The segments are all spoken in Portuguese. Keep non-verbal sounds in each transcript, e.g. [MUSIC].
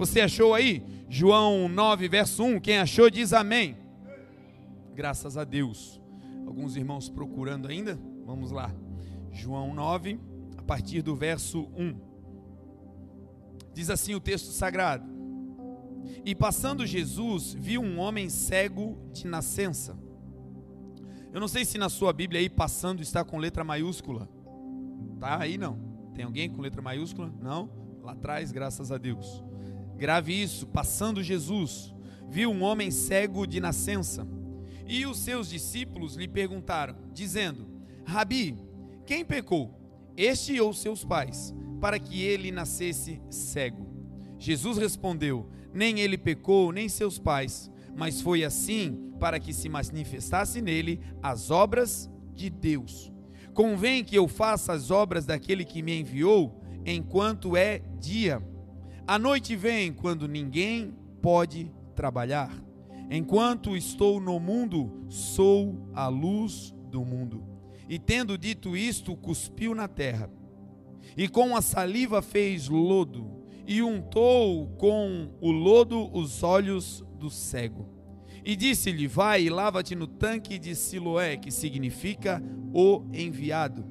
Você achou aí? João 9, verso 1. Quem achou diz amém. Graças a Deus. Alguns irmãos procurando ainda? Vamos lá. João 9, a partir do verso 1. Diz assim o texto sagrado: E passando Jesus, viu um homem cego de nascença. Eu não sei se na sua Bíblia aí passando está com letra maiúscula. Tá aí não? Tem alguém com letra maiúscula? Não? Lá atrás, graças a Deus. Grave isso, passando Jesus, viu um homem cego de nascença. E os seus discípulos lhe perguntaram, dizendo: Rabi, quem pecou, este ou seus pais, para que ele nascesse cego? Jesus respondeu: Nem ele pecou, nem seus pais, mas foi assim para que se manifestasse nele as obras de Deus. Convém que eu faça as obras daquele que me enviou enquanto é dia. A noite vem quando ninguém pode trabalhar. Enquanto estou no mundo, sou a luz do mundo. E tendo dito isto, cuspiu na terra. E com a saliva fez lodo, e untou com o lodo os olhos do cego. E disse-lhe: Vai e lava-te no tanque de Siloé, que significa o enviado.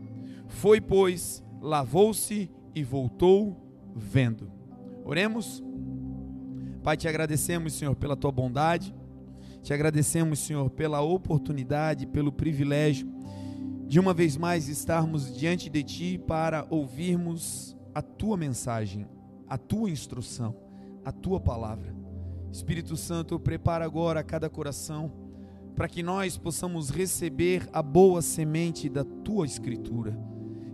Foi, pois, lavou-se e voltou vendo. Oremos. Pai, te agradecemos, Senhor, pela tua bondade. Te agradecemos, Senhor, pela oportunidade, pelo privilégio de uma vez mais estarmos diante de ti para ouvirmos a tua mensagem, a tua instrução, a tua palavra. Espírito Santo, prepara agora cada coração para que nós possamos receber a boa semente da tua escritura.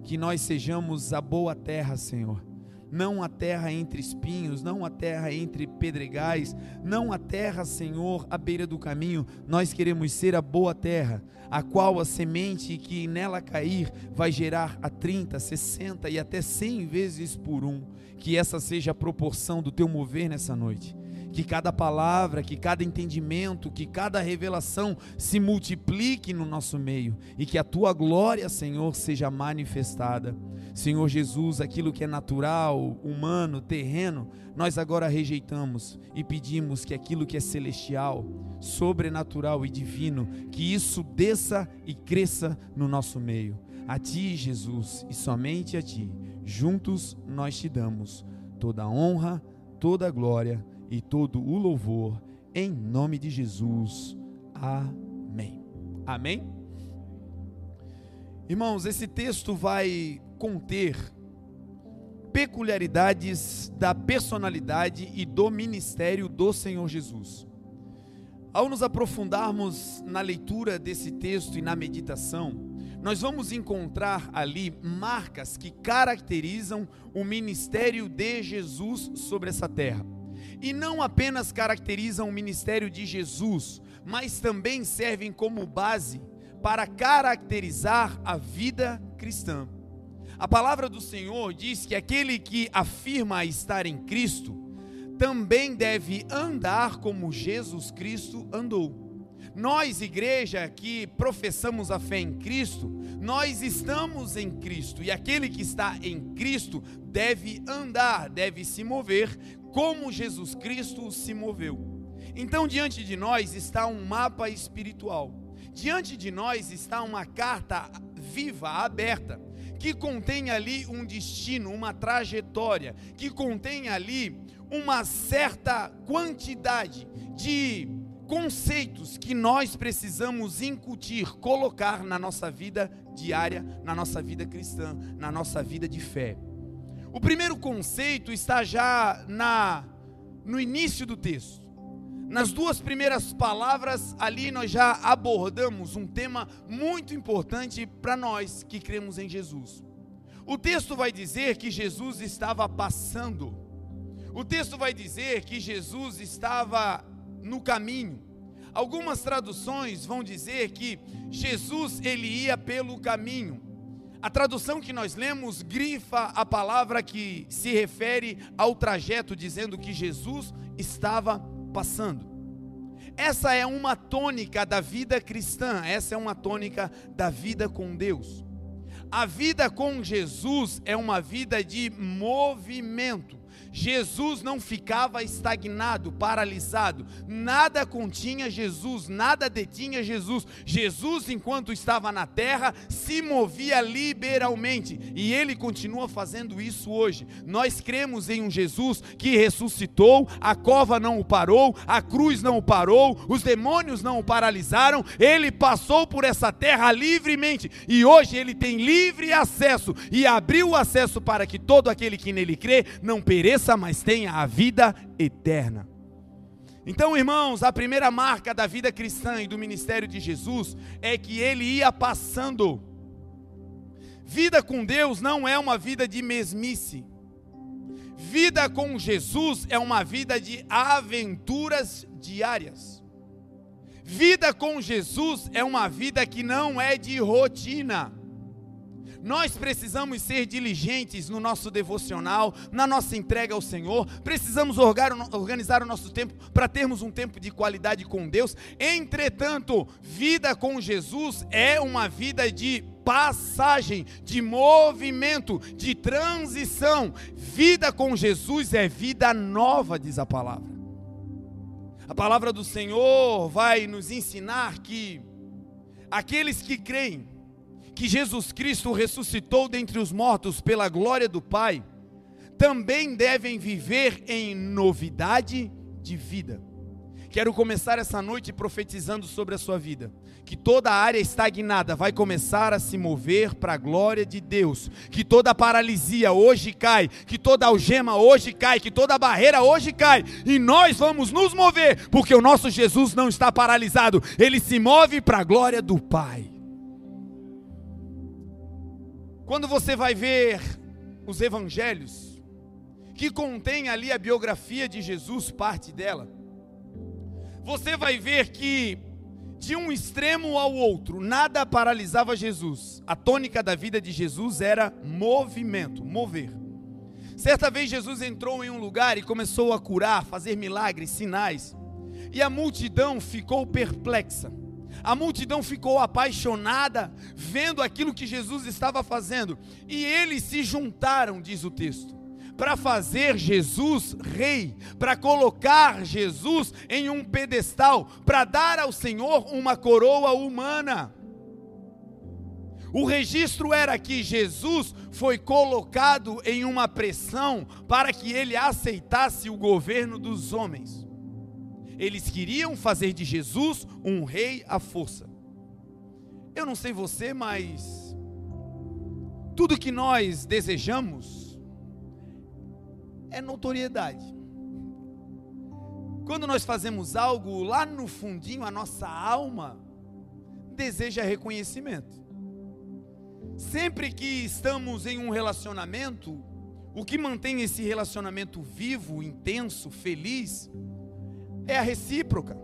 Que nós sejamos a boa terra, Senhor não a terra entre espinhos, não a terra entre pedregais, não a terra, Senhor, à beira do caminho. Nós queremos ser a boa terra, a qual a semente que nela cair vai gerar a 30, 60 e até 100 vezes por um. Que essa seja a proporção do teu mover nessa noite que cada palavra, que cada entendimento, que cada revelação se multiplique no nosso meio e que a tua glória, Senhor, seja manifestada. Senhor Jesus, aquilo que é natural, humano, terreno, nós agora rejeitamos e pedimos que aquilo que é celestial, sobrenatural e divino, que isso desça e cresça no nosso meio. A ti, Jesus, e somente a ti, juntos nós te damos toda a honra, toda a glória e todo o louvor, em nome de Jesus. Amém. Amém? Irmãos, esse texto vai conter peculiaridades da personalidade e do ministério do Senhor Jesus. Ao nos aprofundarmos na leitura desse texto e na meditação, nós vamos encontrar ali marcas que caracterizam o ministério de Jesus sobre essa terra e não apenas caracterizam o ministério de Jesus, mas também servem como base para caracterizar a vida cristã. A palavra do Senhor diz que aquele que afirma estar em Cristo também deve andar como Jesus Cristo andou. Nós, igreja que professamos a fé em Cristo, nós estamos em Cristo e aquele que está em Cristo deve andar, deve se mover como Jesus Cristo se moveu. Então, diante de nós está um mapa espiritual, diante de nós está uma carta viva, aberta, que contém ali um destino, uma trajetória, que contém ali uma certa quantidade de conceitos que nós precisamos incutir, colocar na nossa vida diária, na nossa vida cristã, na nossa vida de fé. O primeiro conceito está já na no início do texto. Nas duas primeiras palavras ali nós já abordamos um tema muito importante para nós que cremos em Jesus. O texto vai dizer que Jesus estava passando. O texto vai dizer que Jesus estava no caminho. Algumas traduções vão dizer que Jesus ele ia pelo caminho. A tradução que nós lemos grifa a palavra que se refere ao trajeto, dizendo que Jesus estava passando. Essa é uma tônica da vida cristã, essa é uma tônica da vida com Deus. A vida com Jesus é uma vida de movimento. Jesus não ficava estagnado, paralisado, nada continha Jesus, nada detinha Jesus. Jesus, enquanto estava na terra, se movia liberalmente e ele continua fazendo isso hoje. Nós cremos em um Jesus que ressuscitou, a cova não o parou, a cruz não o parou, os demônios não o paralisaram, ele passou por essa terra livremente e hoje ele tem livre acesso e abriu o acesso para que todo aquele que nele crê não pereça mas tenha a vida eterna. Então, irmãos, a primeira marca da vida cristã e do ministério de Jesus é que ele ia passando. Vida com Deus não é uma vida de mesmice. Vida com Jesus é uma vida de aventuras diárias. Vida com Jesus é uma vida que não é de rotina. Nós precisamos ser diligentes no nosso devocional, na nossa entrega ao Senhor. Precisamos organizar o nosso tempo para termos um tempo de qualidade com Deus. Entretanto, vida com Jesus é uma vida de passagem, de movimento, de transição. Vida com Jesus é vida nova, diz a palavra. A palavra do Senhor vai nos ensinar que aqueles que creem, que Jesus Cristo ressuscitou dentre os mortos pela glória do Pai, também devem viver em novidade de vida. Quero começar essa noite profetizando sobre a sua vida, que toda área estagnada vai começar a se mover para a glória de Deus, que toda paralisia hoje cai, que toda algema hoje cai, que toda barreira hoje cai, e nós vamos nos mover, porque o nosso Jesus não está paralisado, ele se move para a glória do Pai. Quando você vai ver os evangelhos, que contém ali a biografia de Jesus, parte dela, você vai ver que de um extremo ao outro, nada paralisava Jesus. A tônica da vida de Jesus era movimento, mover. Certa vez Jesus entrou em um lugar e começou a curar, fazer milagres, sinais, e a multidão ficou perplexa. A multidão ficou apaixonada vendo aquilo que Jesus estava fazendo, e eles se juntaram, diz o texto, para fazer Jesus rei, para colocar Jesus em um pedestal, para dar ao Senhor uma coroa humana. O registro era que Jesus foi colocado em uma pressão para que ele aceitasse o governo dos homens. Eles queriam fazer de Jesus um rei à força. Eu não sei você, mas tudo que nós desejamos é notoriedade. Quando nós fazemos algo, lá no fundinho, a nossa alma deseja reconhecimento. Sempre que estamos em um relacionamento, o que mantém esse relacionamento vivo, intenso, feliz, é a recíproca.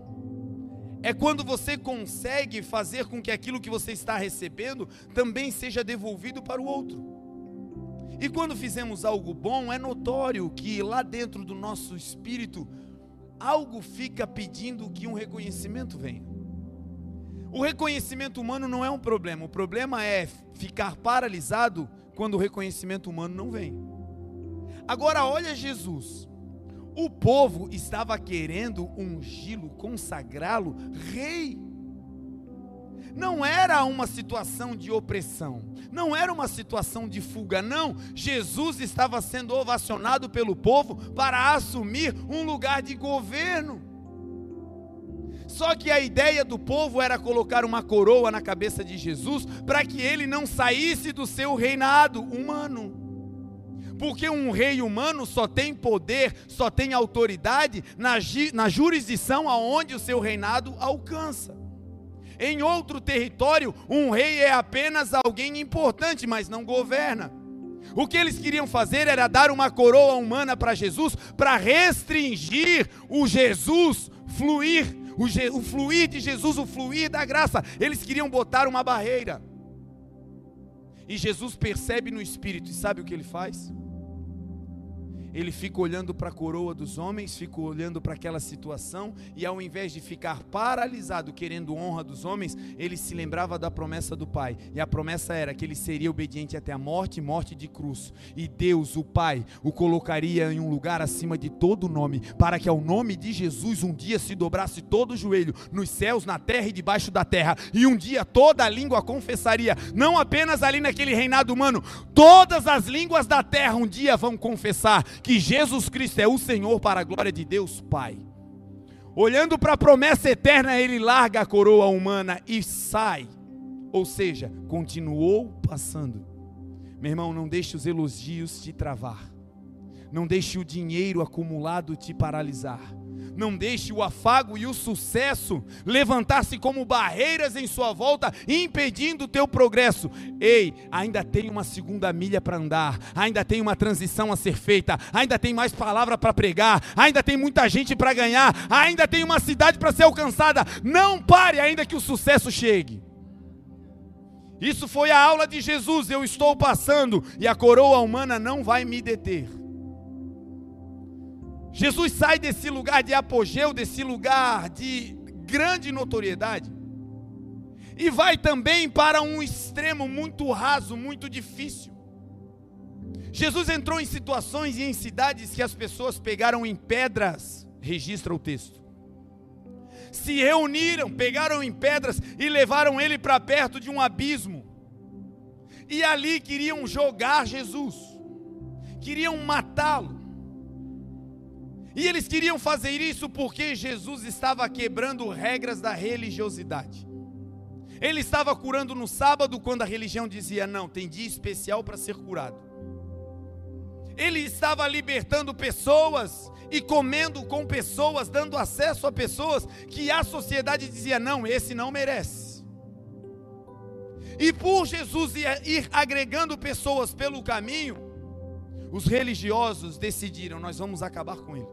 É quando você consegue fazer com que aquilo que você está recebendo também seja devolvido para o outro. E quando fizemos algo bom, é notório que lá dentro do nosso espírito algo fica pedindo que um reconhecimento venha. O reconhecimento humano não é um problema, o problema é ficar paralisado quando o reconhecimento humano não vem. Agora olha Jesus. O povo estava querendo ungí-lo, consagrá-lo rei. Não era uma situação de opressão, não era uma situação de fuga, não. Jesus estava sendo ovacionado pelo povo para assumir um lugar de governo. Só que a ideia do povo era colocar uma coroa na cabeça de Jesus para que ele não saísse do seu reinado humano. Porque um rei humano só tem poder, só tem autoridade na, na jurisdição aonde o seu reinado alcança. Em outro território, um rei é apenas alguém importante, mas não governa. O que eles queriam fazer era dar uma coroa humana para Jesus, para restringir o Jesus fluir, o, o fluir de Jesus, o fluir da graça. Eles queriam botar uma barreira. E Jesus percebe no espírito e sabe o que ele faz? Ele fica olhando para a coroa dos homens, fica olhando para aquela situação, e ao invés de ficar paralisado querendo honra dos homens, ele se lembrava da promessa do Pai. E a promessa era que ele seria obediente até a morte morte de cruz. E Deus, o Pai, o colocaria em um lugar acima de todo nome, para que ao nome de Jesus um dia se dobrasse todo o joelho, nos céus, na terra e debaixo da terra, e um dia toda a língua confessaria, não apenas ali naquele reinado humano, todas as línguas da terra um dia vão confessar que Jesus Cristo é o Senhor para a glória de Deus Pai. Olhando para a promessa eterna, ele larga a coroa humana e sai. Ou seja, continuou passando. Meu irmão, não deixe os elogios te travar. Não deixe o dinheiro acumulado te paralisar. Não deixe o afago e o sucesso levantar-se como barreiras em sua volta, impedindo o teu progresso. Ei, ainda tem uma segunda milha para andar, ainda tem uma transição a ser feita, ainda tem mais palavra para pregar, ainda tem muita gente para ganhar, ainda tem uma cidade para ser alcançada. Não pare ainda que o sucesso chegue. Isso foi a aula de Jesus. Eu estou passando e a coroa humana não vai me deter. Jesus sai desse lugar de apogeu, desse lugar de grande notoriedade, e vai também para um extremo muito raso, muito difícil. Jesus entrou em situações e em cidades que as pessoas pegaram em pedras, registra o texto. Se reuniram, pegaram em pedras e levaram ele para perto de um abismo. E ali queriam jogar Jesus, queriam matá-lo. E eles queriam fazer isso porque Jesus estava quebrando regras da religiosidade. Ele estava curando no sábado, quando a religião dizia: não, tem dia especial para ser curado. Ele estava libertando pessoas e comendo com pessoas, dando acesso a pessoas que a sociedade dizia: não, esse não merece. E por Jesus ir agregando pessoas pelo caminho, os religiosos decidiram: nós vamos acabar com ele,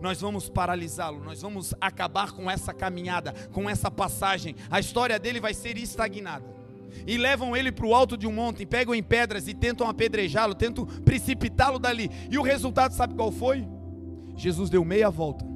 nós vamos paralisá-lo, nós vamos acabar com essa caminhada, com essa passagem. A história dele vai ser estagnada. E levam ele para o alto de um monte, pegam em pedras e tentam apedrejá-lo, tentam precipitá-lo dali. E o resultado, sabe qual foi? Jesus deu meia volta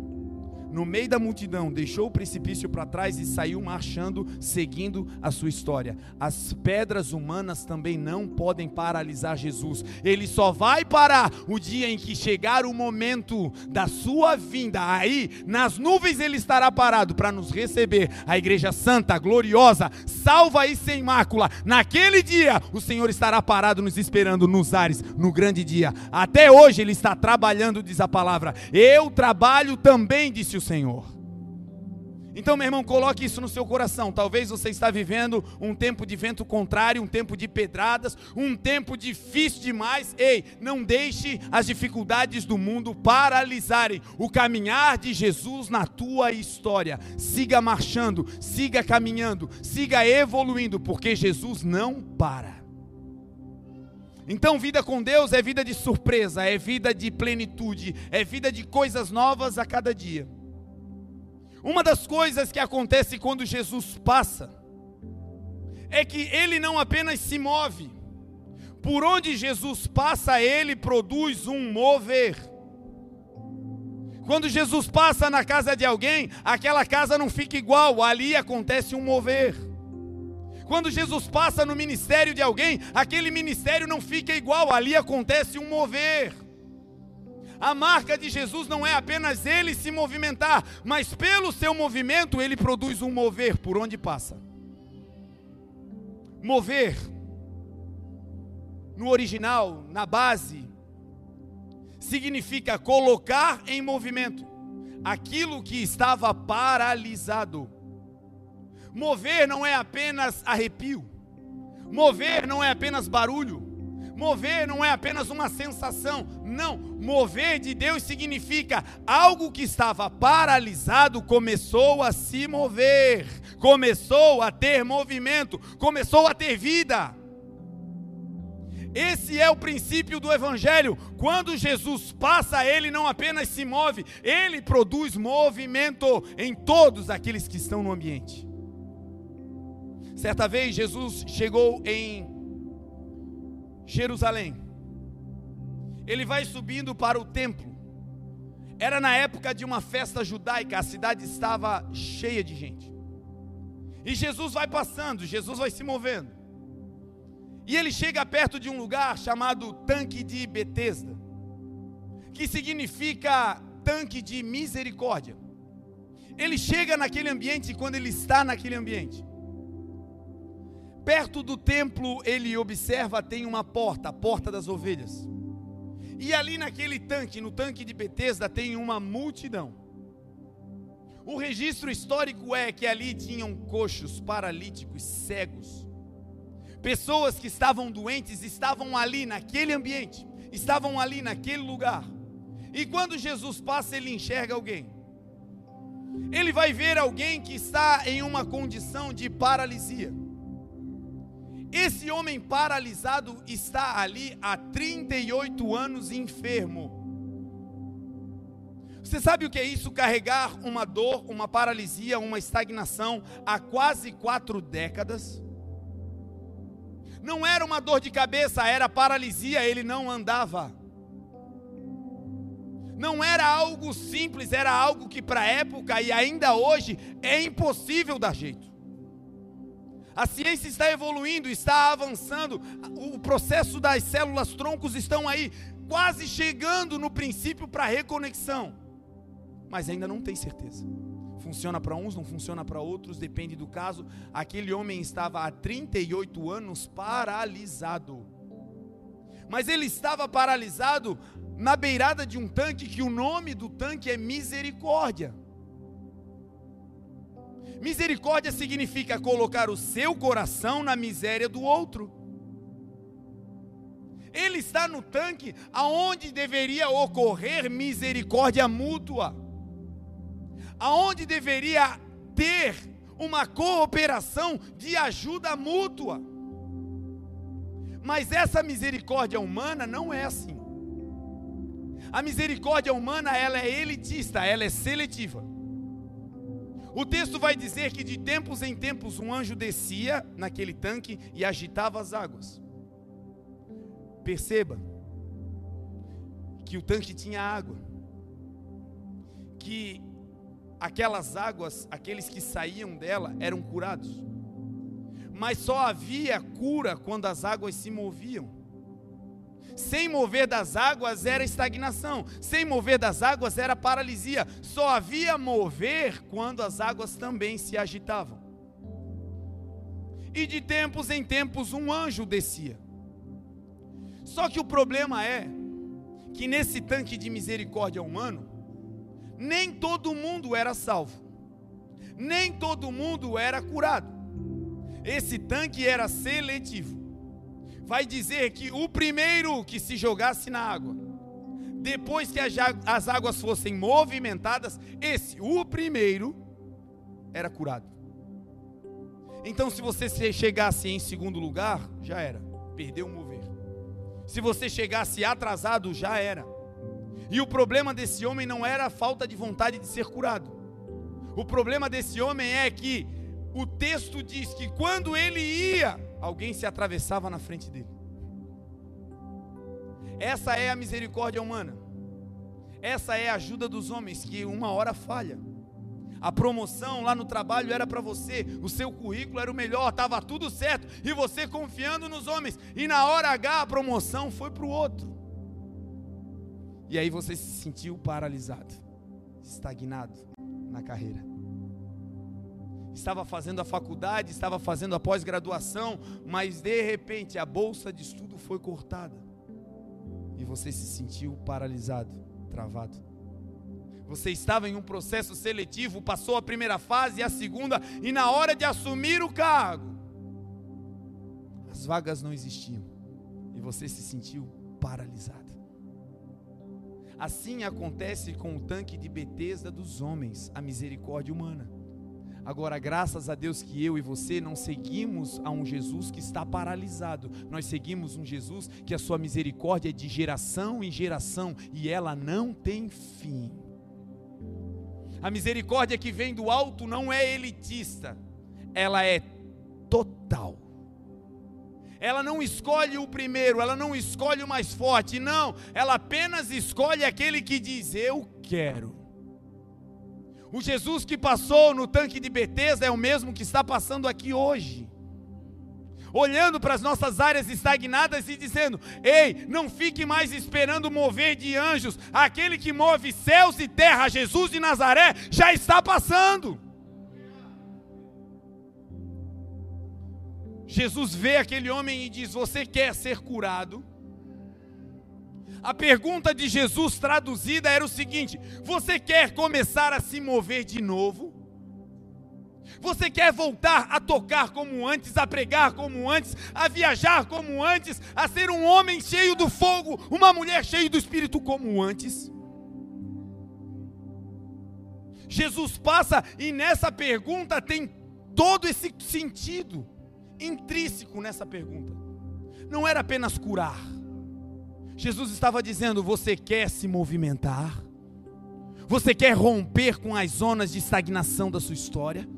no meio da multidão, deixou o precipício para trás e saiu marchando, seguindo a sua história. As pedras humanas também não podem paralisar Jesus. Ele só vai parar o dia em que chegar o momento da sua vinda. Aí, nas nuvens ele estará parado para nos receber. A igreja santa, gloriosa, salva e sem mácula. Naquele dia, o Senhor estará parado nos esperando nos ares, no grande dia. Até hoje ele está trabalhando, diz a palavra. Eu trabalho também, disse o Senhor. Então, meu irmão, coloque isso no seu coração. Talvez você está vivendo um tempo de vento contrário, um tempo de pedradas, um tempo difícil demais. Ei, não deixe as dificuldades do mundo paralisarem o caminhar de Jesus na tua história. Siga marchando, siga caminhando, siga evoluindo, porque Jesus não para. Então, vida com Deus é vida de surpresa, é vida de plenitude, é vida de coisas novas a cada dia. Uma das coisas que acontece quando Jesus passa é que ele não apenas se move, por onde Jesus passa, ele produz um mover. Quando Jesus passa na casa de alguém, aquela casa não fica igual, ali acontece um mover. Quando Jesus passa no ministério de alguém, aquele ministério não fica igual, ali acontece um mover. A marca de Jesus não é apenas ele se movimentar, mas pelo seu movimento ele produz um mover por onde passa. Mover, no original, na base, significa colocar em movimento aquilo que estava paralisado. Mover não é apenas arrepio, mover não é apenas barulho, Mover não é apenas uma sensação, não. Mover de Deus significa algo que estava paralisado começou a se mover, começou a ter movimento, começou a ter vida. Esse é o princípio do Evangelho. Quando Jesus passa, ele não apenas se move, ele produz movimento em todos aqueles que estão no ambiente. Certa vez, Jesus chegou em Jerusalém. ele vai subindo para o templo. Era na época de uma festa judaica, a cidade estava cheia de gente. E Jesus vai passando, Jesus vai se movendo. E ele chega perto de um lugar chamado Tanque de Betesda, que significa tanque de misericórdia. Ele chega naquele ambiente quando ele está naquele ambiente. Perto do templo, ele observa tem uma porta, a porta das ovelhas. E ali naquele tanque, no tanque de Betesda, tem uma multidão. O registro histórico é que ali tinham coxos, paralíticos, cegos. Pessoas que estavam doentes estavam ali naquele ambiente, estavam ali naquele lugar. E quando Jesus passa, ele enxerga alguém. Ele vai ver alguém que está em uma condição de paralisia. Esse homem paralisado está ali há 38 anos enfermo. Você sabe o que é isso? Carregar uma dor, uma paralisia, uma estagnação há quase quatro décadas? Não era uma dor de cabeça, era paralisia, ele não andava. Não era algo simples, era algo que para a época e ainda hoje é impossível dar jeito. A ciência está evoluindo, está avançando. O processo das células troncos estão aí, quase chegando no princípio para reconexão. Mas ainda não tem certeza. Funciona para uns, não funciona para outros, depende do caso. Aquele homem estava há 38 anos paralisado. Mas ele estava paralisado na beirada de um tanque, que o nome do tanque é misericórdia. Misericórdia significa colocar o seu coração na miséria do outro. Ele está no tanque aonde deveria ocorrer misericórdia mútua. Aonde deveria ter uma cooperação de ajuda mútua. Mas essa misericórdia humana não é assim. A misericórdia humana, ela é elitista, ela é seletiva. O texto vai dizer que de tempos em tempos um anjo descia naquele tanque e agitava as águas. Perceba que o tanque tinha água, que aquelas águas, aqueles que saíam dela eram curados, mas só havia cura quando as águas se moviam. Sem mover das águas era estagnação, sem mover das águas era paralisia. Só havia mover quando as águas também se agitavam. E de tempos em tempos um anjo descia. Só que o problema é que nesse tanque de misericórdia humano, nem todo mundo era salvo, nem todo mundo era curado. Esse tanque era seletivo vai dizer que o primeiro que se jogasse na água, depois que as águas fossem movimentadas, esse, o primeiro, era curado. Então, se você chegasse em segundo lugar, já era, perdeu o mover. Se você chegasse atrasado, já era. E o problema desse homem não era a falta de vontade de ser curado. O problema desse homem é que o texto diz que quando ele ia alguém se atravessava na frente dele. Essa é a misericórdia humana. Essa é a ajuda dos homens que uma hora falha. A promoção lá no trabalho era para você, o seu currículo era o melhor, estava tudo certo, e você confiando nos homens, e na hora H a promoção foi para o outro. E aí você se sentiu paralisado, estagnado na carreira estava fazendo a faculdade, estava fazendo a pós-graduação, mas de repente a bolsa de estudo foi cortada e você se sentiu paralisado, travado. Você estava em um processo seletivo, passou a primeira fase e a segunda, e na hora de assumir o cargo, as vagas não existiam e você se sentiu paralisado. Assim acontece com o tanque de Betesda dos homens, a misericórdia humana. Agora, graças a Deus que eu e você não seguimos a um Jesus que está paralisado, nós seguimos um Jesus que a sua misericórdia é de geração em geração e ela não tem fim. A misericórdia que vem do alto não é elitista, ela é total. ela não escolhe o primeiro, ela não escolhe o mais forte, não, ela apenas escolhe aquele que diz: Eu quero. O Jesus que passou no tanque de Betesda é o mesmo que está passando aqui hoje. Olhando para as nossas áreas estagnadas e dizendo: Ei, não fique mais esperando mover de anjos, aquele que move céus e terra, Jesus de Nazaré, já está passando. Jesus vê aquele homem e diz: Você quer ser curado? A pergunta de Jesus traduzida era o seguinte: Você quer começar a se mover de novo? Você quer voltar a tocar como antes, a pregar como antes, a viajar como antes, a ser um homem cheio do fogo, uma mulher cheia do espírito como antes? Jesus passa e nessa pergunta tem todo esse sentido intrínseco nessa pergunta. Não era apenas curar. Jesus estava dizendo: você quer se movimentar? Você quer romper com as zonas de estagnação da sua história?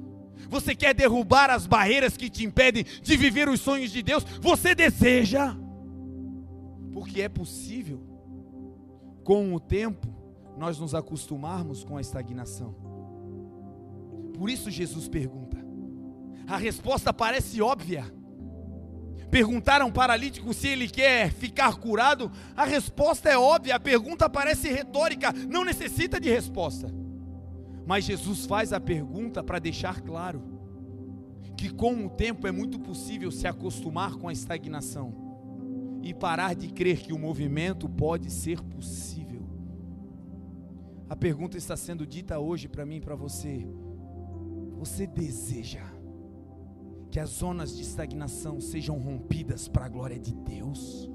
Você quer derrubar as barreiras que te impedem de viver os sonhos de Deus? Você deseja? Porque é possível, com o tempo, nós nos acostumarmos com a estagnação. Por isso Jesus pergunta: a resposta parece óbvia. Perguntaram ao paralítico se ele quer ficar curado. A resposta é óbvia, a pergunta parece retórica, não necessita de resposta. Mas Jesus faz a pergunta para deixar claro que com o tempo é muito possível se acostumar com a estagnação e parar de crer que o movimento pode ser possível. A pergunta está sendo dita hoje para mim e para você. Você deseja que as zonas de estagnação sejam rompidas para a glória de Deus.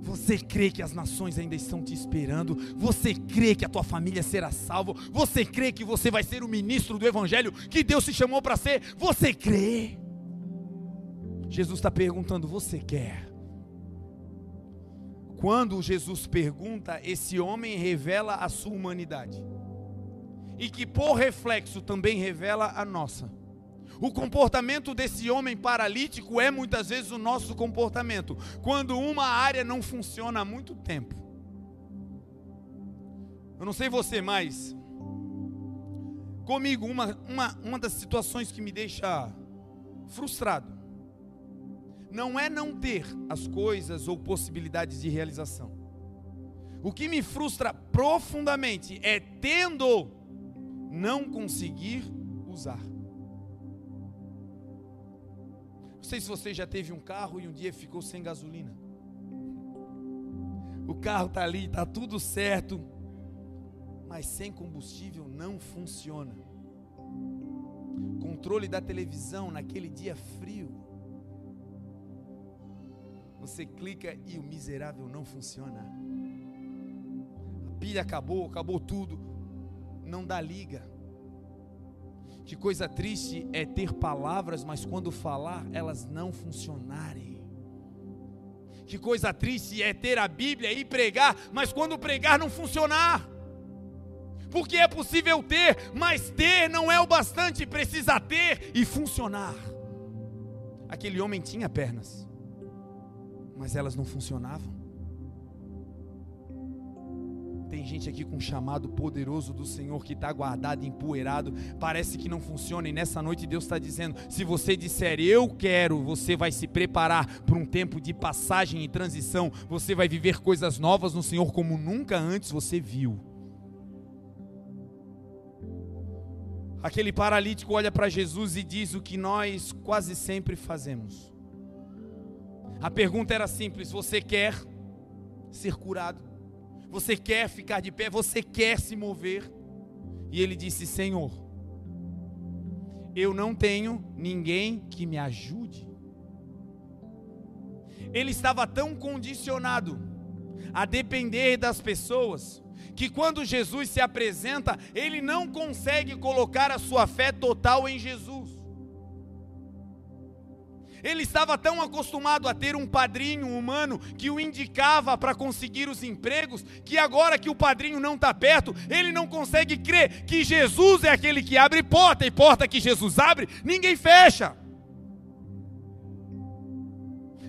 Você crê que as nações ainda estão te esperando? Você crê que a tua família será salva? Você crê que você vai ser o ministro do Evangelho que Deus te chamou para ser? Você crê? Jesus está perguntando: Você quer? Quando Jesus pergunta, esse homem revela a sua humanidade, e que por reflexo também revela a nossa. O comportamento desse homem paralítico é muitas vezes o nosso comportamento. Quando uma área não funciona há muito tempo. Eu não sei você, mas comigo, uma, uma, uma das situações que me deixa frustrado não é não ter as coisas ou possibilidades de realização. O que me frustra profundamente é tendo não conseguir usar. Não sei se você já teve um carro e um dia ficou sem gasolina. O carro está ali, está tudo certo, mas sem combustível não funciona. Controle da televisão naquele dia frio. Você clica e o miserável não funciona. A pilha acabou, acabou tudo. Não dá liga. Que coisa triste é ter palavras, mas quando falar, elas não funcionarem. Que coisa triste é ter a Bíblia e pregar, mas quando pregar não funcionar. Porque é possível ter, mas ter não é o bastante, precisa ter e funcionar. Aquele homem tinha pernas, mas elas não funcionavam. Tem gente aqui com um chamado poderoso do Senhor que está guardado, empoeirado, parece que não funciona, e nessa noite Deus está dizendo: se você disser eu quero, você vai se preparar para um tempo de passagem e transição, você vai viver coisas novas no Senhor como nunca antes você viu. Aquele paralítico olha para Jesus e diz o que nós quase sempre fazemos. A pergunta era simples: você quer ser curado? Você quer ficar de pé? Você quer se mover? E ele disse: Senhor, eu não tenho ninguém que me ajude. Ele estava tão condicionado a depender das pessoas, que quando Jesus se apresenta, ele não consegue colocar a sua fé total em Jesus. Ele estava tão acostumado a ter um padrinho humano que o indicava para conseguir os empregos, que agora que o padrinho não está perto, ele não consegue crer que Jesus é aquele que abre porta, e porta que Jesus abre, ninguém fecha.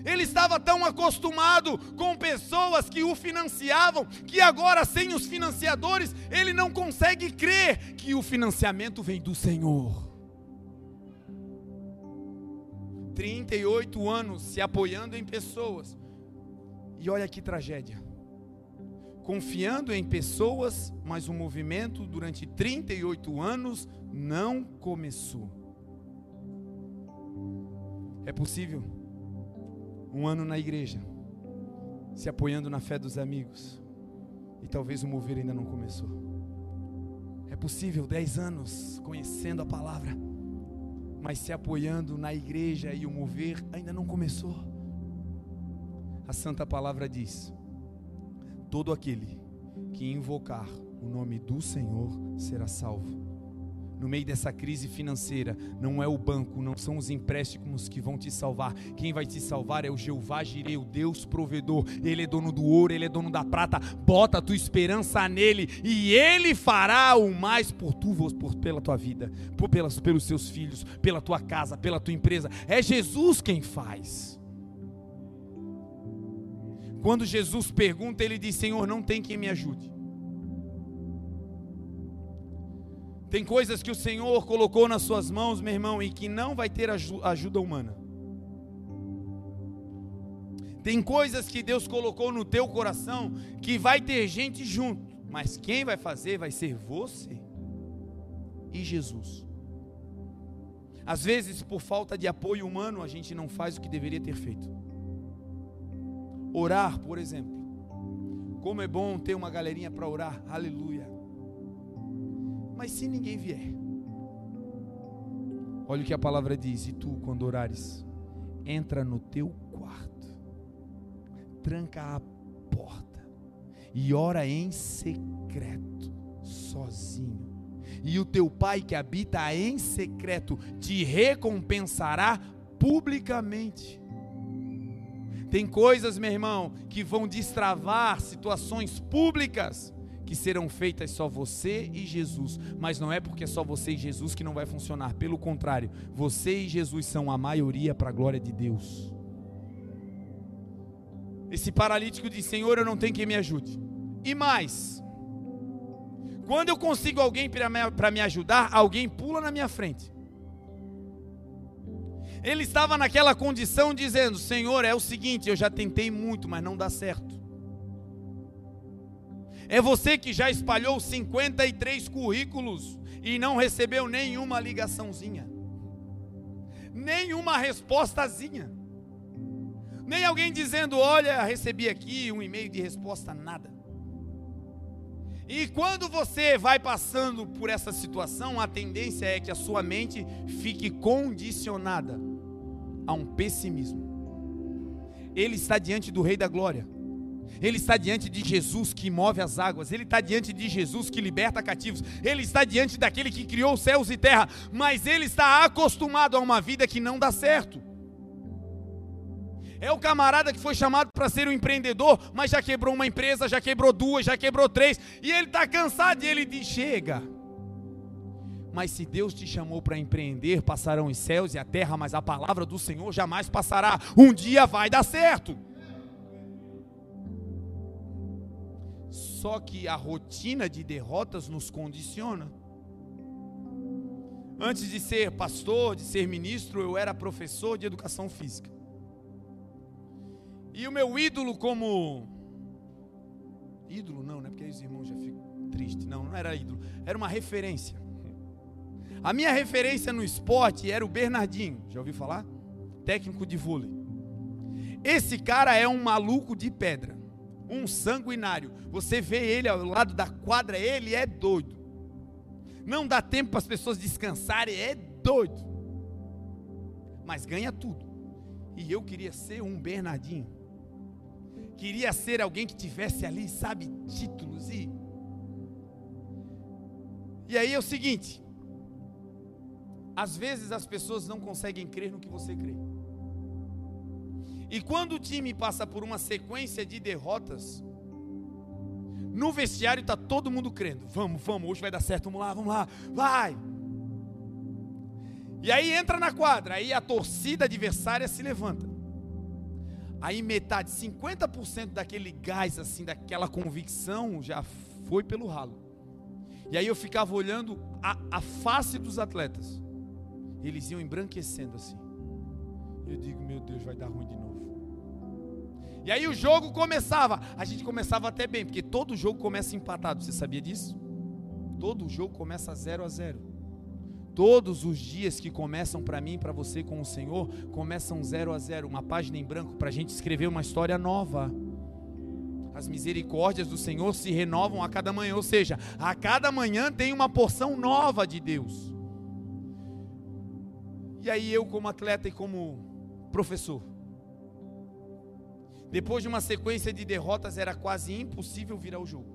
Ele estava tão acostumado com pessoas que o financiavam, que agora, sem os financiadores, ele não consegue crer que o financiamento vem do Senhor. 38 anos se apoiando em pessoas. E olha que tragédia. Confiando em pessoas, mas o movimento durante 38 anos não começou. É possível um ano na igreja, se apoiando na fé dos amigos, e talvez o mover ainda não começou. É possível dez anos conhecendo a palavra, mas se apoiando na igreja e o mover ainda não começou. A santa palavra diz: todo aquele que invocar o nome do Senhor será salvo. No meio dessa crise financeira, não é o banco, não são os empréstimos que vão te salvar. Quem vai te salvar é o Jeová Jireh, o Deus provedor. Ele é dono do ouro, ele é dono da prata. Bota a tua esperança nele e ele fará o mais por tu, por, pela tua vida, por, pelas, pelos seus filhos, pela tua casa, pela tua empresa. É Jesus quem faz. Quando Jesus pergunta, ele diz: Senhor, não tem quem me ajude. Tem coisas que o Senhor colocou nas suas mãos, meu irmão, e que não vai ter ajuda humana. Tem coisas que Deus colocou no teu coração que vai ter gente junto, mas quem vai fazer vai ser você e Jesus. Às vezes, por falta de apoio humano, a gente não faz o que deveria ter feito. Orar, por exemplo. Como é bom ter uma galerinha para orar, aleluia. Mas se ninguém vier, olha o que a palavra diz: e tu, quando orares, entra no teu quarto, tranca a porta e ora em secreto, sozinho. E o teu pai que habita em secreto te recompensará publicamente. Tem coisas, meu irmão, que vão destravar situações públicas que serão feitas só você e Jesus, mas não é porque é só você e Jesus que não vai funcionar, pelo contrário, você e Jesus são a maioria para a glória de Deus. Esse paralítico diz: Senhor, eu não tenho quem me ajude. E mais, quando eu consigo alguém para me ajudar, alguém pula na minha frente. Ele estava naquela condição dizendo: Senhor, é o seguinte, eu já tentei muito, mas não dá certo. É você que já espalhou 53 currículos e não recebeu nenhuma ligaçãozinha, nenhuma respostazinha, nem alguém dizendo: Olha, recebi aqui um e-mail de resposta, nada. E quando você vai passando por essa situação, a tendência é que a sua mente fique condicionada a um pessimismo. Ele está diante do Rei da Glória. Ele está diante de Jesus que move as águas, ele está diante de Jesus que liberta cativos, ele está diante daquele que criou céus e terra, mas ele está acostumado a uma vida que não dá certo. É o camarada que foi chamado para ser um empreendedor, mas já quebrou uma empresa, já quebrou duas, já quebrou três, e ele está cansado e ele diz: chega. Mas se Deus te chamou para empreender, passarão os céus e a terra, mas a palavra do Senhor jamais passará. Um dia vai dar certo. Só que a rotina de derrotas nos condiciona. Antes de ser pastor, de ser ministro, eu era professor de educação física. E o meu ídolo como ídolo não, né? Porque aí os irmãos já ficam tristes. Não, não era ídolo, era uma referência. A minha referência no esporte era o Bernardinho. Já ouviu falar? Técnico de vôlei. Esse cara é um maluco de pedra um sanguinário. Você vê ele ao lado da quadra, ele é doido. Não dá tempo para as pessoas descansarem, é doido. Mas ganha tudo. E eu queria ser um Bernardinho. Queria ser alguém que tivesse ali, sabe, títulos e E aí é o seguinte, às vezes as pessoas não conseguem crer no que você crê. E quando o time passa por uma sequência de derrotas, no vestiário está todo mundo crendo: vamos, vamos, hoje vai dar certo, vamos lá, vamos lá, vai. E aí entra na quadra, aí a torcida adversária se levanta. Aí metade, 50% daquele gás, assim, daquela convicção já foi pelo ralo. E aí eu ficava olhando a, a face dos atletas. Eles iam embranquecendo assim. Eu digo, meu Deus, vai dar ruim de novo. E aí o jogo começava. A gente começava até bem, porque todo jogo começa empatado. Você sabia disso? Todo jogo começa 0 a 0. Todos os dias que começam para mim, para você com o Senhor, começam 0 a 0, uma página em branco para a gente escrever uma história nova. As misericórdias do Senhor se renovam a cada manhã, ou seja, a cada manhã tem uma porção nova de Deus. E aí eu como atleta e como professor, depois de uma sequência de derrotas, era quase impossível virar o jogo.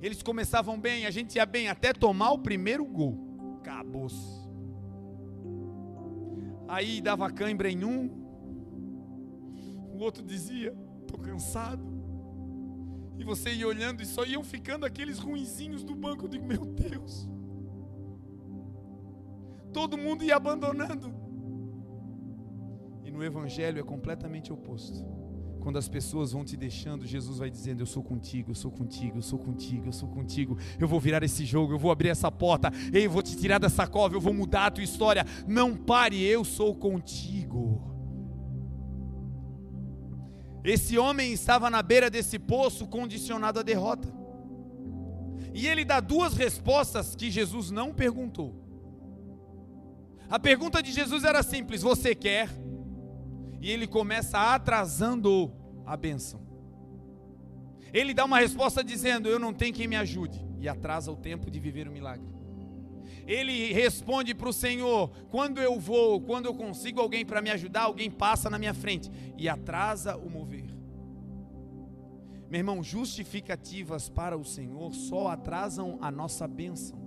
Eles começavam bem, a gente ia bem até tomar o primeiro gol. Acabou-se. Aí dava cãibra em um, o outro dizia: Estou cansado. E você ia olhando e só iam ficando aqueles ruinzinhos do banco. Eu digo: Meu Deus. Todo mundo ia abandonando no Evangelho é completamente oposto. Quando as pessoas vão te deixando, Jesus vai dizendo: Eu sou contigo, eu sou contigo, eu sou contigo, eu sou contigo. Eu vou virar esse jogo, eu vou abrir essa porta, eu vou te tirar dessa cova, eu vou mudar a tua história. Não pare, eu sou contigo. Esse homem estava na beira desse poço condicionado à derrota. E ele dá duas respostas que Jesus não perguntou. A pergunta de Jesus era simples: Você quer? E ele começa atrasando a bênção. Ele dá uma resposta dizendo: Eu não tenho quem me ajude, e atrasa o tempo de viver o milagre. Ele responde para o Senhor: Quando eu vou, quando eu consigo alguém para me ajudar, alguém passa na minha frente, e atrasa o mover. Meu irmão, justificativas para o Senhor só atrasam a nossa bênção.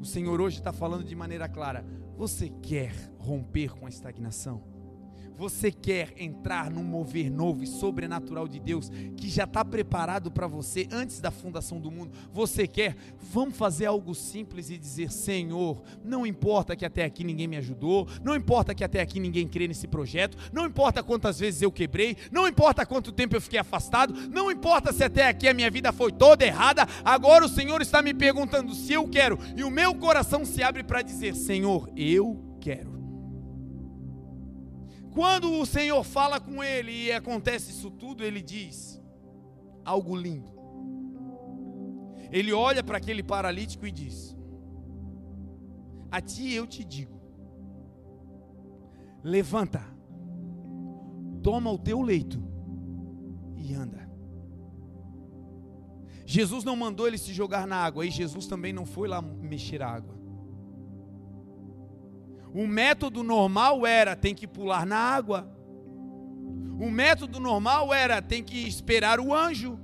O Senhor hoje está falando de maneira clara: Você quer romper com a estagnação? Você quer entrar num mover novo e sobrenatural de Deus que já está preparado para você antes da fundação do mundo? Você quer? Vamos fazer algo simples e dizer: Senhor, não importa que até aqui ninguém me ajudou, não importa que até aqui ninguém crê nesse projeto, não importa quantas vezes eu quebrei, não importa quanto tempo eu fiquei afastado, não importa se até aqui a minha vida foi toda errada, agora o Senhor está me perguntando se eu quero, e o meu coração se abre para dizer: Senhor, eu. Quando o Senhor fala com ele e acontece isso tudo, ele diz algo lindo. Ele olha para aquele paralítico e diz: A ti eu te digo, levanta, toma o teu leito e anda. Jesus não mandou ele se jogar na água, e Jesus também não foi lá mexer a água. O método normal era tem que pular na água. O método normal era tem que esperar o anjo.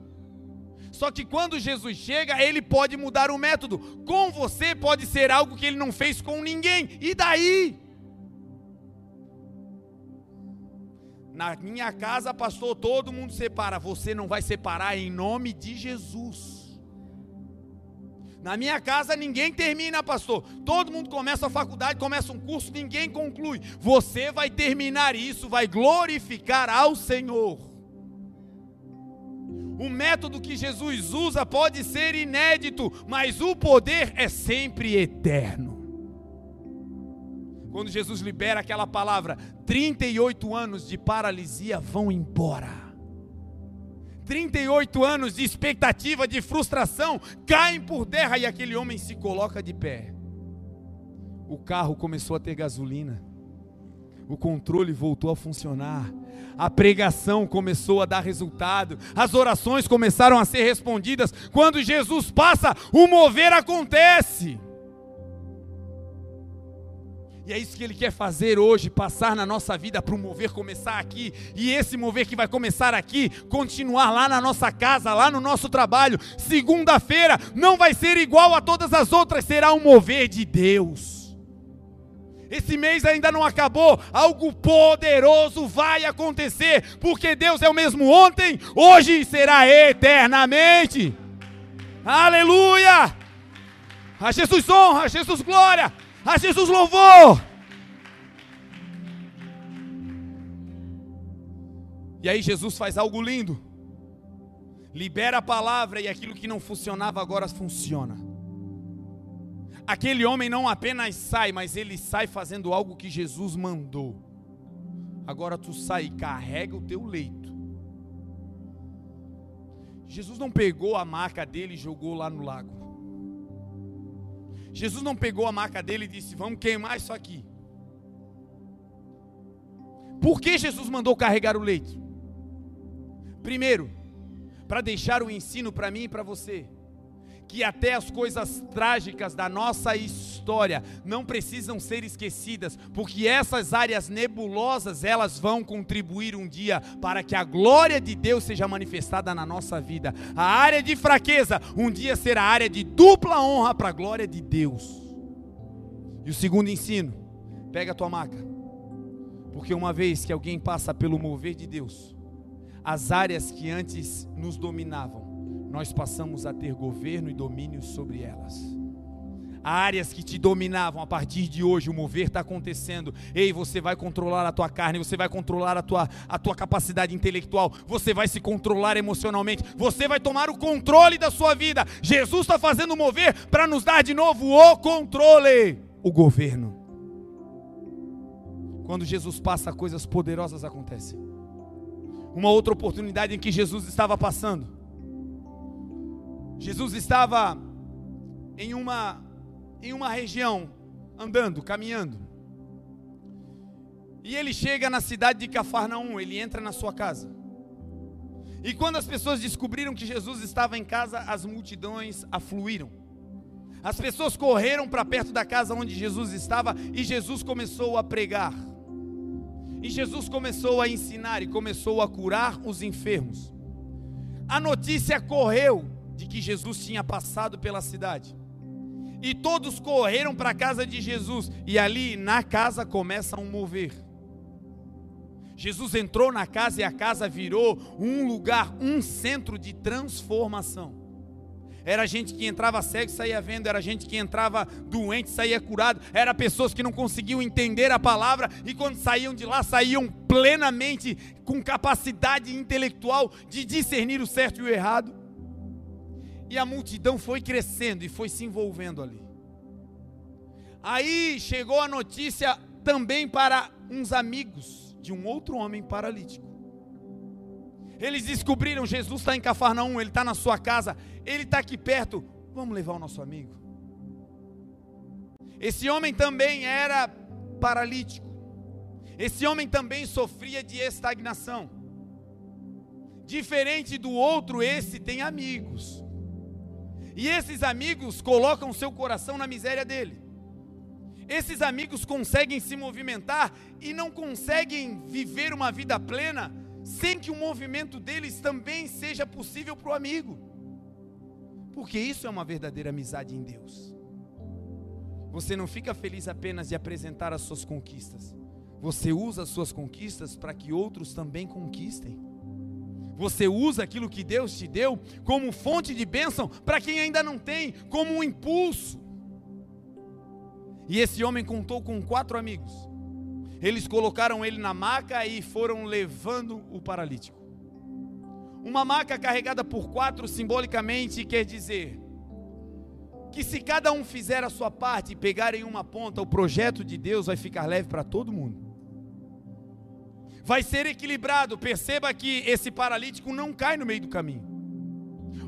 Só que quando Jesus chega, ele pode mudar o método. Com você pode ser algo que ele não fez com ninguém. E daí? Na minha casa, pastor, todo mundo separa. Você não vai separar em nome de Jesus. Na minha casa ninguém termina, pastor. Todo mundo começa a faculdade, começa um curso, ninguém conclui. Você vai terminar isso, vai glorificar ao Senhor. O método que Jesus usa pode ser inédito, mas o poder é sempre eterno. Quando Jesus libera aquela palavra, 38 anos de paralisia vão embora. 38 anos de expectativa, de frustração, caem por terra e aquele homem se coloca de pé. O carro começou a ter gasolina, o controle voltou a funcionar, a pregação começou a dar resultado, as orações começaram a ser respondidas. Quando Jesus passa, o mover acontece. E é isso que Ele quer fazer hoje, passar na nossa vida para o mover começar aqui. E esse mover que vai começar aqui, continuar lá na nossa casa, lá no nosso trabalho. Segunda-feira não vai ser igual a todas as outras, será um mover de Deus. Esse mês ainda não acabou, algo poderoso vai acontecer, porque Deus é o mesmo ontem, hoje e será eternamente. Aleluia! A Jesus honra, a Jesus glória. A Jesus louvor. E aí Jesus faz algo lindo. Libera a palavra e aquilo que não funcionava agora funciona. Aquele homem não apenas sai, mas ele sai fazendo algo que Jesus mandou. Agora tu sai e carrega o teu leito. Jesus não pegou a maca dele e jogou lá no lago. Jesus não pegou a maca dele e disse: Vamos queimar isso aqui. Por que Jesus mandou carregar o leito? Primeiro, para deixar o ensino para mim e para você que até as coisas trágicas da nossa história não precisam ser esquecidas, porque essas áreas nebulosas, elas vão contribuir um dia para que a glória de Deus seja manifestada na nossa vida. A área de fraqueza um dia será área de dupla honra para a glória de Deus. E o segundo ensino, pega a tua maca. Porque uma vez que alguém passa pelo mover de Deus, as áreas que antes nos dominavam nós passamos a ter governo e domínio sobre elas. Áreas que te dominavam, a partir de hoje o mover está acontecendo. Ei, você vai controlar a tua carne, você vai controlar a tua, a tua capacidade intelectual, você vai se controlar emocionalmente, você vai tomar o controle da sua vida. Jesus está fazendo mover para nos dar de novo o controle, o governo. Quando Jesus passa, coisas poderosas acontecem. Uma outra oportunidade em que Jesus estava passando Jesus estava em uma em uma região andando, caminhando. E ele chega na cidade de Cafarnaum, ele entra na sua casa. E quando as pessoas descobriram que Jesus estava em casa, as multidões afluíram. As pessoas correram para perto da casa onde Jesus estava e Jesus começou a pregar. E Jesus começou a ensinar e começou a curar os enfermos. A notícia correu de que Jesus tinha passado pela cidade. E todos correram para a casa de Jesus, e ali na casa começa um mover. Jesus entrou na casa e a casa virou um lugar, um centro de transformação. Era gente que entrava cego e saía vendo, era gente que entrava doente e saía curado, era pessoas que não conseguiam entender a palavra e quando saíam de lá saíam plenamente com capacidade intelectual de discernir o certo e o errado. E a multidão foi crescendo e foi se envolvendo ali. Aí chegou a notícia também para uns amigos de um outro homem paralítico. Eles descobriram: Jesus está em Cafarnaum, ele está na sua casa, ele está aqui perto. Vamos levar o nosso amigo. Esse homem também era paralítico. Esse homem também sofria de estagnação. Diferente do outro, esse tem amigos. E esses amigos colocam seu coração na miséria dele. Esses amigos conseguem se movimentar e não conseguem viver uma vida plena sem que o movimento deles também seja possível para o amigo. Porque isso é uma verdadeira amizade em Deus. Você não fica feliz apenas de apresentar as suas conquistas. Você usa as suas conquistas para que outros também conquistem. Você usa aquilo que Deus te deu como fonte de bênção para quem ainda não tem, como um impulso. E esse homem contou com quatro amigos. Eles colocaram ele na maca e foram levando o paralítico. Uma maca carregada por quatro simbolicamente quer dizer que se cada um fizer a sua parte e pegar em uma ponta, o projeto de Deus vai ficar leve para todo mundo vai ser equilibrado. Perceba que esse paralítico não cai no meio do caminho.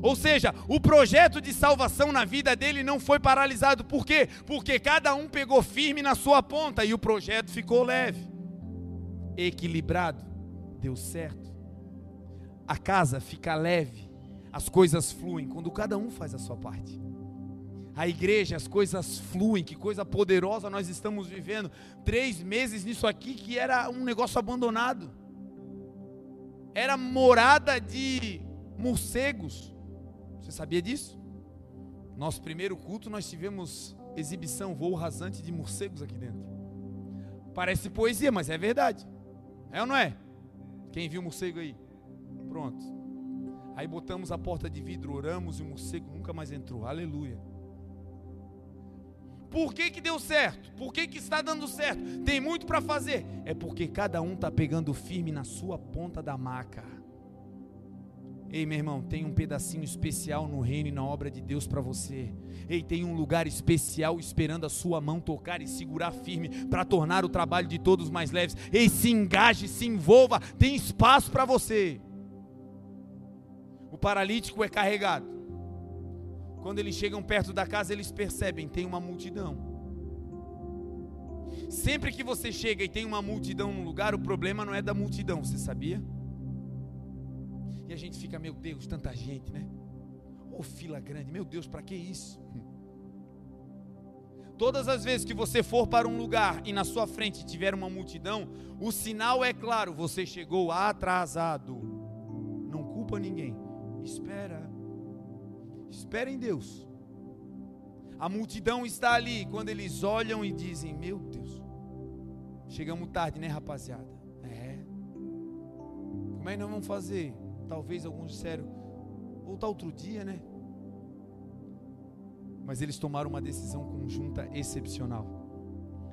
Ou seja, o projeto de salvação na vida dele não foi paralisado. Por quê? Porque cada um pegou firme na sua ponta e o projeto ficou leve, equilibrado, deu certo. A casa fica leve, as coisas fluem quando cada um faz a sua parte a igreja, as coisas fluem, que coisa poderosa nós estamos vivendo. Três meses nisso aqui que era um negócio abandonado, era morada de morcegos. Você sabia disso? Nosso primeiro culto nós tivemos exibição, voo rasante de morcegos aqui dentro. Parece poesia, mas é verdade. É ou não é? Quem viu morcego aí? Pronto. Aí botamos a porta de vidro, oramos e o morcego nunca mais entrou. Aleluia. Por que, que deu certo? Por que, que está dando certo? Tem muito para fazer. É porque cada um está pegando firme na sua ponta da maca. Ei, meu irmão, tem um pedacinho especial no reino e na obra de Deus para você. Ei, tem um lugar especial esperando a sua mão tocar e segurar firme para tornar o trabalho de todos mais leves. Ei, se engaje, se envolva, tem espaço para você. O paralítico é carregado. Quando eles chegam perto da casa, eles percebem, tem uma multidão. Sempre que você chega e tem uma multidão no lugar, o problema não é da multidão, você sabia? E a gente fica, meu Deus, tanta gente, né? Ô oh, fila grande, meu Deus, para que isso? [LAUGHS] Todas as vezes que você for para um lugar e na sua frente tiver uma multidão, o sinal é claro, você chegou atrasado. Não culpa ninguém. Espera. Espera em Deus. A multidão está ali. Quando eles olham e dizem: Meu Deus, chegamos tarde, né, rapaziada? É. Como é que nós vamos fazer? Talvez alguns disseram: Voltar outro dia, né? Mas eles tomaram uma decisão conjunta excepcional.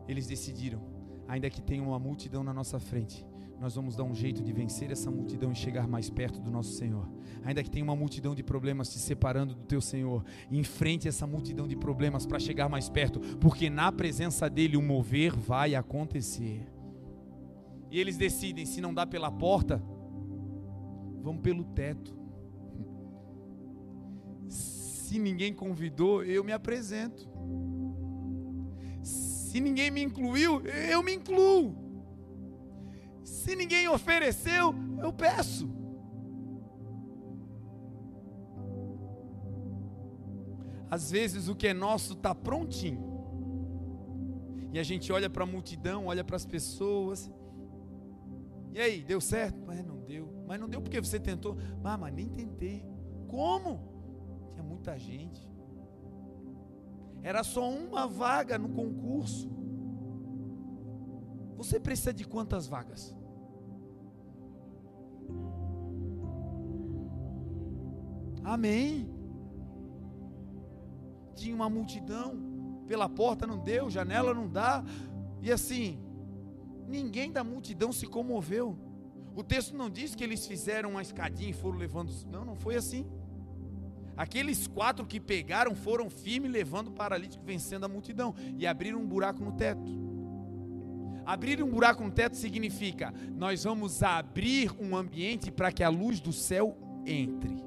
Eles decidiram, ainda que tenha uma multidão na nossa frente, nós vamos dar um jeito de vencer essa multidão e chegar mais perto do nosso Senhor. Ainda que tenha uma multidão de problemas te separando do teu Senhor, enfrente essa multidão de problemas para chegar mais perto, porque na presença dele o mover vai acontecer. E eles decidem, se não dá pela porta, vamos pelo teto. Se ninguém convidou, eu me apresento. Se ninguém me incluiu, eu me incluo. Se ninguém ofereceu, eu peço. Às vezes o que é nosso está prontinho. E a gente olha para a multidão, olha para as pessoas. E aí, deu certo? Mas não deu. Mas não deu porque você tentou. Ah, mas nem tentei. Como? Tinha muita gente. Era só uma vaga no concurso. Você precisa de quantas vagas? Amém. Tinha uma multidão, pela porta não deu, janela não dá, e assim, ninguém da multidão se comoveu. O texto não diz que eles fizeram uma escadinha e foram levando. Não, não foi assim. Aqueles quatro que pegaram foram firmes, levando o paralítico, vencendo a multidão, e abriram um buraco no teto. Abrir um buraco no teto significa nós vamos abrir um ambiente para que a luz do céu entre.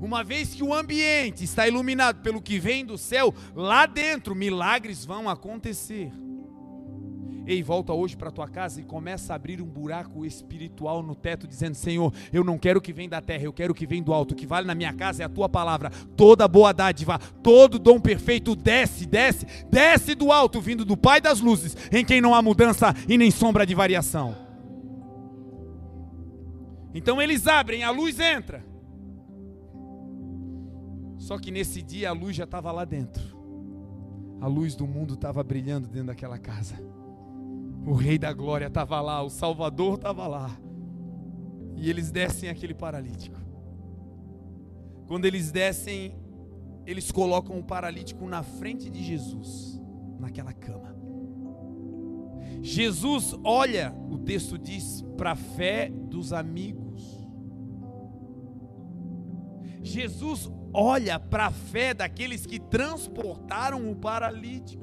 Uma vez que o ambiente está iluminado pelo que vem do céu, lá dentro milagres vão acontecer. Ei, volta hoje para tua casa e começa a abrir um buraco espiritual no teto, dizendo: Senhor, eu não quero que vem da terra, eu quero que vem do alto. O que vale na minha casa é a tua palavra. Toda boa dádiva, todo dom perfeito desce, desce, desce do alto, vindo do Pai das luzes, em quem não há mudança e nem sombra de variação. Então eles abrem, a luz entra. Só que nesse dia a luz já estava lá dentro. A luz do mundo estava brilhando dentro daquela casa. O Rei da Glória estava lá, o Salvador estava lá. E eles descem aquele paralítico. Quando eles descem, eles colocam o paralítico na frente de Jesus, naquela cama. Jesus olha, o texto diz, para a fé dos amigos. Jesus olha para a fé daqueles que transportaram o paralítico.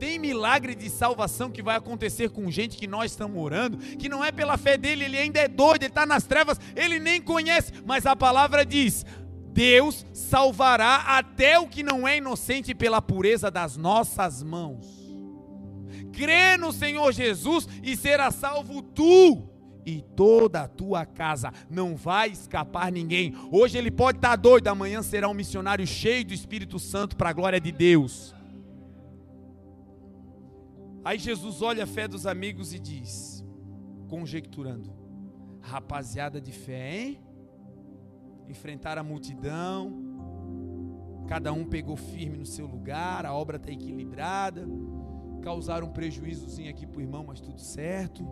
Tem milagre de salvação que vai acontecer com gente que nós estamos orando, que não é pela fé dele, ele ainda é doido, ele está nas trevas, ele nem conhece, mas a palavra diz: Deus salvará até o que não é inocente pela pureza das nossas mãos. Crê no Senhor Jesus e será salvo tu e toda a tua casa. Não vai escapar ninguém. Hoje ele pode estar doido, amanhã será um missionário cheio do Espírito Santo para a glória de Deus. Aí Jesus olha a fé dos amigos e diz, conjecturando: Rapaziada de fé, hein? Enfrentar a multidão, cada um pegou firme no seu lugar, a obra está equilibrada, causaram um prejuízozinho aqui para o irmão, mas tudo certo.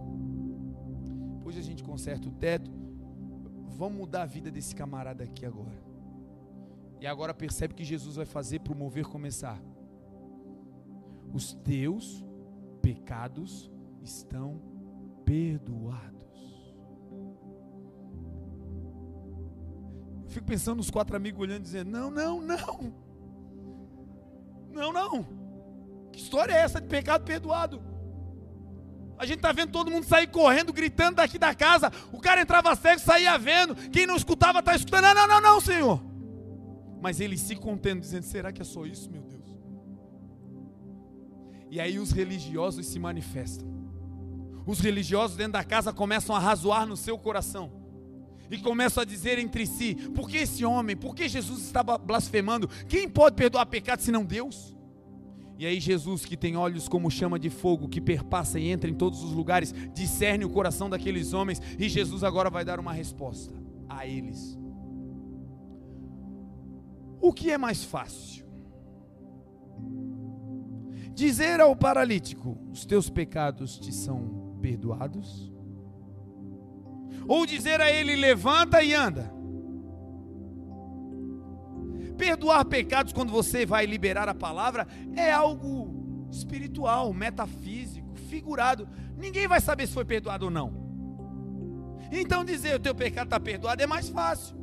Hoje a gente conserta o teto. Vamos mudar a vida desse camarada aqui agora. E agora percebe que Jesus vai fazer para o mover começar. Os teus pecados estão perdoados. Eu fico pensando nos quatro amigos olhando e dizendo: Não, não, não. Não, não. Que história é essa de pecado perdoado? A gente está vendo todo mundo sair correndo, gritando daqui da casa. O cara entrava cego, saía vendo. Quem não escutava está escutando. Não, não, não, não, Senhor. Mas ele se contendo, dizendo: será que é só isso, meu Deus? E aí os religiosos se manifestam. Os religiosos dentro da casa começam a razoar no seu coração. E começam a dizer entre si: por que esse homem, por que Jesus estava blasfemando? Quem pode perdoar pecado senão Deus? E aí Jesus, que tem olhos como chama de fogo, que perpassa e entra em todos os lugares, discerne o coração daqueles homens, e Jesus agora vai dar uma resposta a eles. O que é mais fácil? Dizer ao paralítico: os teus pecados te são perdoados? Ou dizer a ele: levanta e anda? Perdoar pecados quando você vai liberar a palavra é algo espiritual, metafísico, figurado. Ninguém vai saber se foi perdoado ou não. Então dizer o teu pecado está perdoado é mais fácil.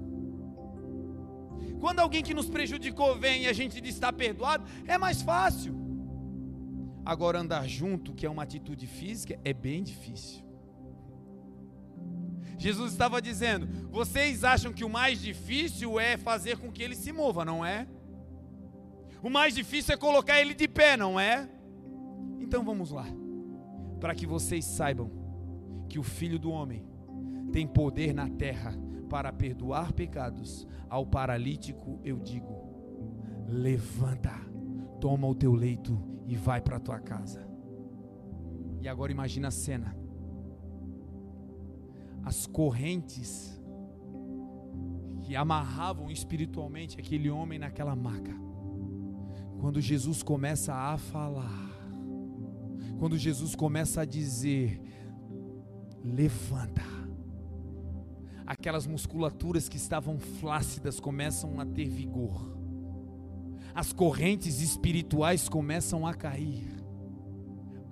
Quando alguém que nos prejudicou vem e a gente diz está perdoado, é mais fácil. Agora andar junto, que é uma atitude física, é bem difícil. Jesus estava dizendo: vocês acham que o mais difícil é fazer com que ele se mova, não é? O mais difícil é colocar ele de pé, não é? Então vamos lá, para que vocês saibam que o Filho do Homem tem poder na terra para perdoar pecados. Ao paralítico eu digo: levanta, toma o teu leito e vai para a tua casa. E agora imagina a cena as correntes que amarravam espiritualmente aquele homem naquela maca. Quando Jesus começa a falar, quando Jesus começa a dizer: levanta, aquelas musculaturas que estavam flácidas começam a ter vigor, as correntes espirituais começam a cair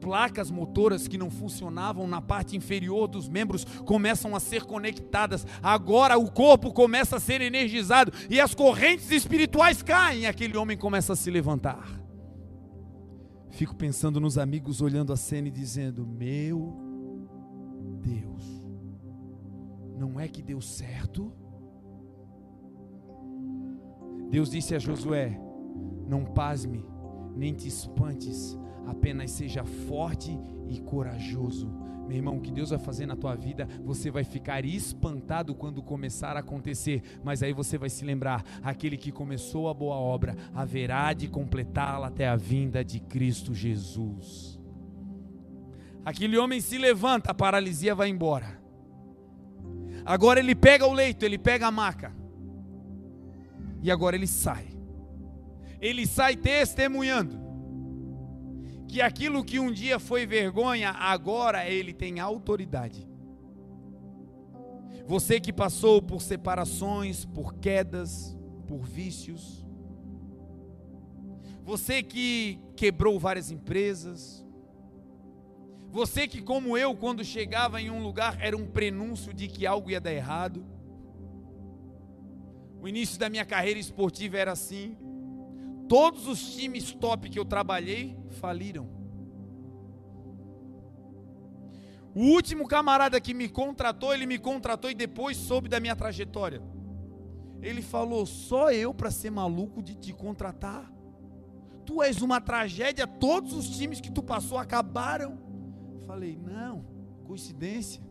placas motoras que não funcionavam na parte inferior dos membros começam a ser conectadas. Agora o corpo começa a ser energizado e as correntes espirituais caem. Aquele homem começa a se levantar. Fico pensando nos amigos olhando a cena e dizendo: Meu Deus, não é que deu certo? Deus disse a Josué: Não pasme, nem te espantes, apenas seja forte e corajoso. Meu irmão, o que Deus vai fazer na tua vida, você vai ficar espantado quando começar a acontecer, mas aí você vai se lembrar: aquele que começou a boa obra haverá de completá-la até a vinda de Cristo Jesus. Aquele homem se levanta, a paralisia vai embora. Agora ele pega o leito, ele pega a maca. E agora ele sai. Ele sai testemunhando que aquilo que um dia foi vergonha, agora ele tem autoridade. Você que passou por separações, por quedas, por vícios. Você que quebrou várias empresas. Você que, como eu, quando chegava em um lugar, era um prenúncio de que algo ia dar errado. O início da minha carreira esportiva era assim. Todos os times top que eu trabalhei faliram. O último camarada que me contratou, ele me contratou e depois soube da minha trajetória. Ele falou: só eu para ser maluco de te contratar. Tu és uma tragédia, todos os times que tu passou acabaram. Falei: não, coincidência.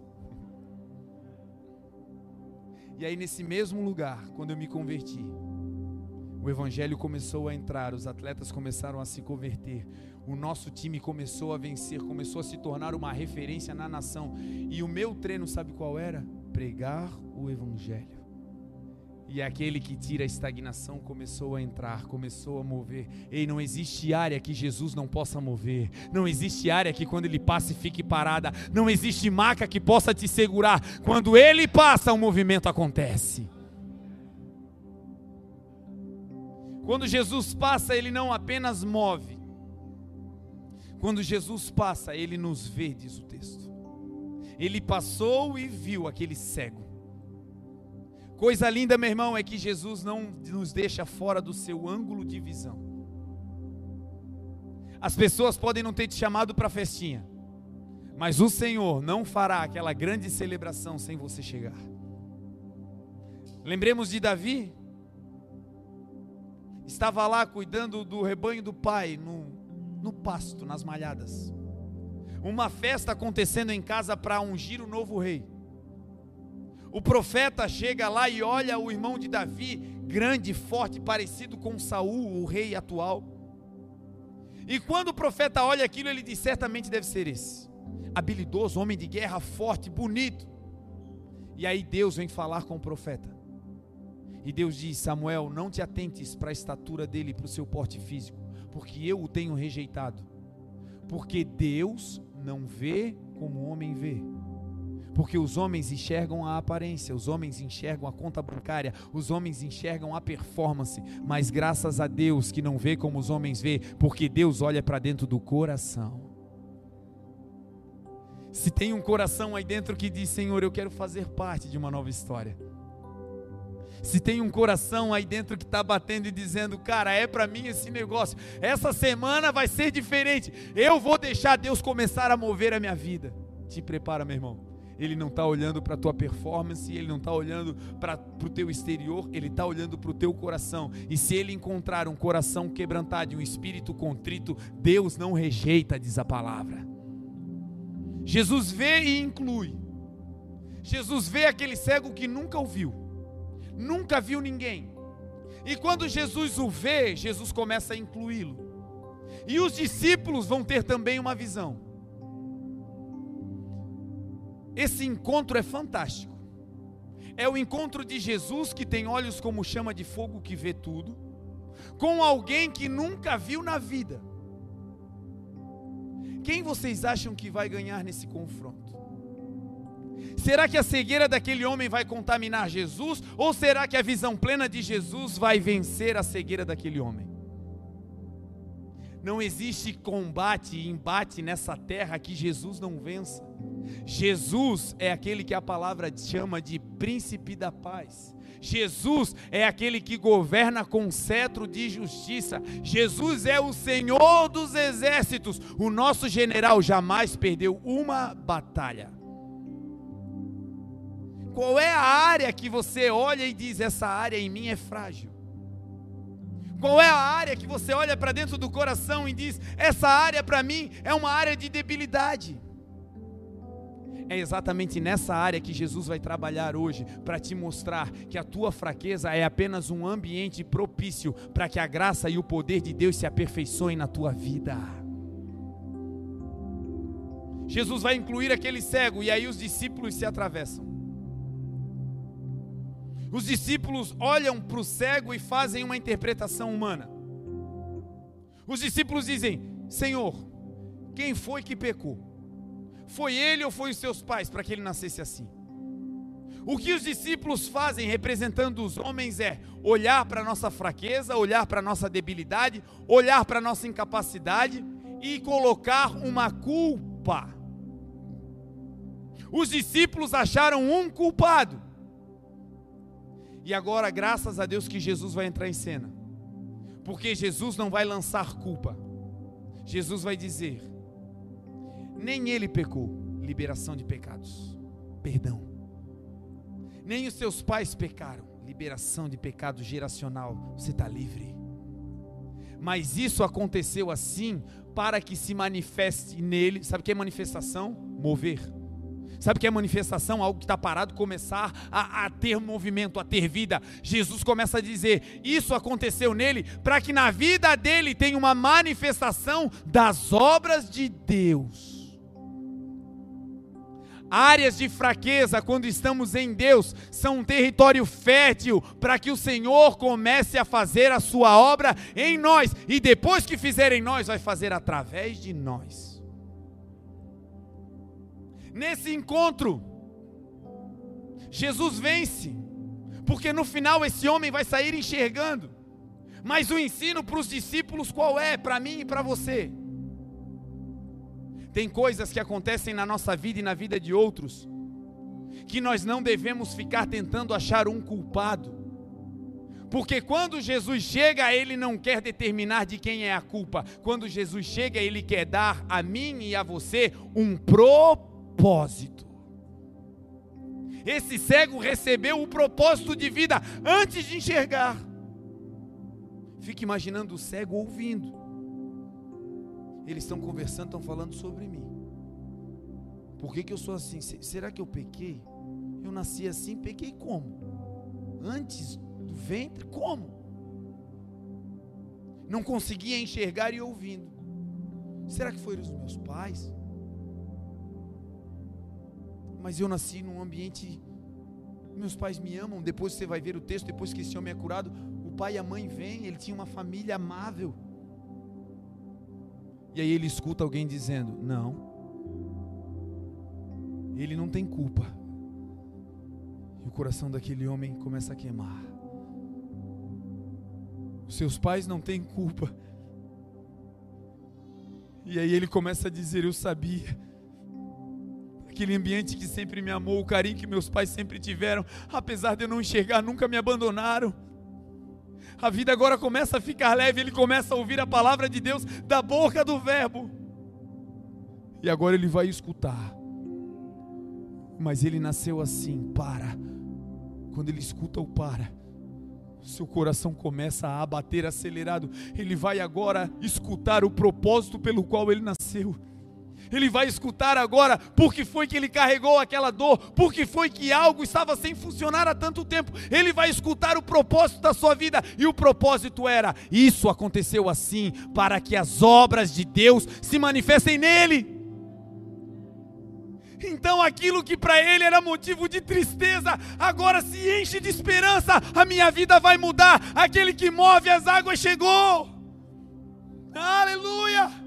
E aí, nesse mesmo lugar, quando eu me converti, o evangelho começou a entrar, os atletas começaram a se converter, o nosso time começou a vencer, começou a se tornar uma referência na nação. E o meu treino, sabe qual era? Pregar o evangelho. E aquele que tira a estagnação começou a entrar, começou a mover. Ei, não existe área que Jesus não possa mover. Não existe área que quando ele passe fique parada. Não existe maca que possa te segurar. Quando ele passa, o movimento acontece. Quando Jesus passa, ele não apenas move. Quando Jesus passa, ele nos vê, diz o texto. Ele passou e viu aquele cego. Coisa linda, meu irmão, é que Jesus não nos deixa fora do seu ângulo de visão. As pessoas podem não ter te chamado para a festinha, mas o Senhor não fará aquela grande celebração sem você chegar. Lembremos de Davi, estava lá cuidando do rebanho do pai, no, no pasto, nas malhadas. Uma festa acontecendo em casa para ungir o novo rei. O profeta chega lá e olha o irmão de Davi, grande, forte, parecido com Saul, o rei atual. E quando o profeta olha aquilo, ele diz: certamente deve ser esse. Habilidoso, homem de guerra, forte, bonito. E aí Deus vem falar com o profeta. E Deus diz: Samuel, não te atentes para a estatura dele, para o seu porte físico, porque eu o tenho rejeitado. Porque Deus não vê como o homem vê. Porque os homens enxergam a aparência, os homens enxergam a conta bancária, os homens enxergam a performance, mas graças a Deus que não vê como os homens vê, porque Deus olha para dentro do coração. Se tem um coração aí dentro que diz, Senhor, eu quero fazer parte de uma nova história se tem um coração aí dentro que está batendo e dizendo, cara, é para mim esse negócio, essa semana vai ser diferente, eu vou deixar Deus começar a mover a minha vida. Te prepara, meu irmão. Ele não está olhando para a tua performance, ele não está olhando para o teu exterior, ele está olhando para o teu coração. E se ele encontrar um coração quebrantado e um espírito contrito, Deus não rejeita, diz a palavra. Jesus vê e inclui. Jesus vê aquele cego que nunca ouviu nunca viu ninguém. E quando Jesus o vê, Jesus começa a incluí-lo. E os discípulos vão ter também uma visão. Esse encontro é fantástico. É o encontro de Jesus que tem olhos como chama de fogo que vê tudo, com alguém que nunca viu na vida. Quem vocês acham que vai ganhar nesse confronto? Será que a cegueira daquele homem vai contaminar Jesus? Ou será que a visão plena de Jesus vai vencer a cegueira daquele homem? Não existe combate e embate nessa terra que Jesus não vença. Jesus é aquele que a palavra chama de príncipe da paz. Jesus é aquele que governa com cetro de justiça. Jesus é o Senhor dos exércitos. O nosso general jamais perdeu uma batalha. Qual é a área que você olha e diz: essa área em mim é frágil? Qual é a área que você olha para dentro do coração e diz: essa área para mim é uma área de debilidade? É exatamente nessa área que Jesus vai trabalhar hoje para te mostrar que a tua fraqueza é apenas um ambiente propício para que a graça e o poder de Deus se aperfeiçoem na tua vida. Jesus vai incluir aquele cego e aí os discípulos se atravessam. Os discípulos olham para o cego e fazem uma interpretação humana. Os discípulos dizem: Senhor, quem foi que pecou? Foi ele ou foi os seus pais para que ele nascesse assim? O que os discípulos fazem representando os homens é olhar para a nossa fraqueza, olhar para a nossa debilidade, olhar para a nossa incapacidade e colocar uma culpa. Os discípulos acharam um culpado. E agora, graças a Deus que Jesus vai entrar em cena. Porque Jesus não vai lançar culpa. Jesus vai dizer: nem ele pecou, liberação de pecados, perdão. Nem os seus pais pecaram, liberação de pecado geracional, você está livre. Mas isso aconteceu assim para que se manifeste nele, sabe o que é manifestação? Mover Sabe o que é manifestação? Algo que está parado começar a, a, ter movimento, a ter vida. Jesus começa a dizer: Isso aconteceu nele para que na vida dele tenha uma manifestação das obras de Deus. Áreas de fraqueza, quando estamos em Deus, são um território fértil para que o Senhor comece a fazer a sua obra em nós, e depois que fizer em nós, vai fazer através de nós. Nesse encontro, Jesus vence, porque no final esse homem vai sair enxergando. Mas o ensino para os discípulos qual é? Para mim e para você. Tem coisas que acontecem na nossa vida e na vida de outros que nós não devemos ficar tentando achar um culpado. Porque quando Jesus chega, ele não quer determinar de quem é a culpa. Quando Jesus chega, ele quer dar a mim e a você um propósito. Esse cego recebeu o propósito de vida antes de enxergar. Fique imaginando o cego ouvindo. Eles estão conversando, estão falando sobre mim. Por que, que eu sou assim? Será que eu pequei? Eu nasci assim, pequei como? Antes do ventre, como? Não conseguia enxergar e ouvindo. Será que foram os meus pais? Mas eu nasci num ambiente. Meus pais me amam. Depois você vai ver o texto, depois que esse homem é curado, o pai e a mãe vêm, ele tinha uma família amável. E aí ele escuta alguém dizendo: Não, ele não tem culpa. E o coração daquele homem começa a queimar. Os seus pais não têm culpa. E aí ele começa a dizer: Eu sabia. Aquele ambiente que sempre me amou, o carinho que meus pais sempre tiveram, apesar de eu não enxergar, nunca me abandonaram a vida agora começa a ficar leve, ele começa a ouvir a palavra de Deus da boca do Verbo. E agora ele vai escutar. Mas ele nasceu assim, para. Quando ele escuta o para, seu coração começa a bater acelerado. Ele vai agora escutar o propósito pelo qual ele nasceu ele vai escutar agora por que foi que ele carregou aquela dor, por que foi que algo estava sem funcionar há tanto tempo. Ele vai escutar o propósito da sua vida, e o propósito era: isso aconteceu assim, para que as obras de Deus se manifestem nele. Então aquilo que para ele era motivo de tristeza, agora se enche de esperança. A minha vida vai mudar. Aquele que move as águas chegou. Aleluia!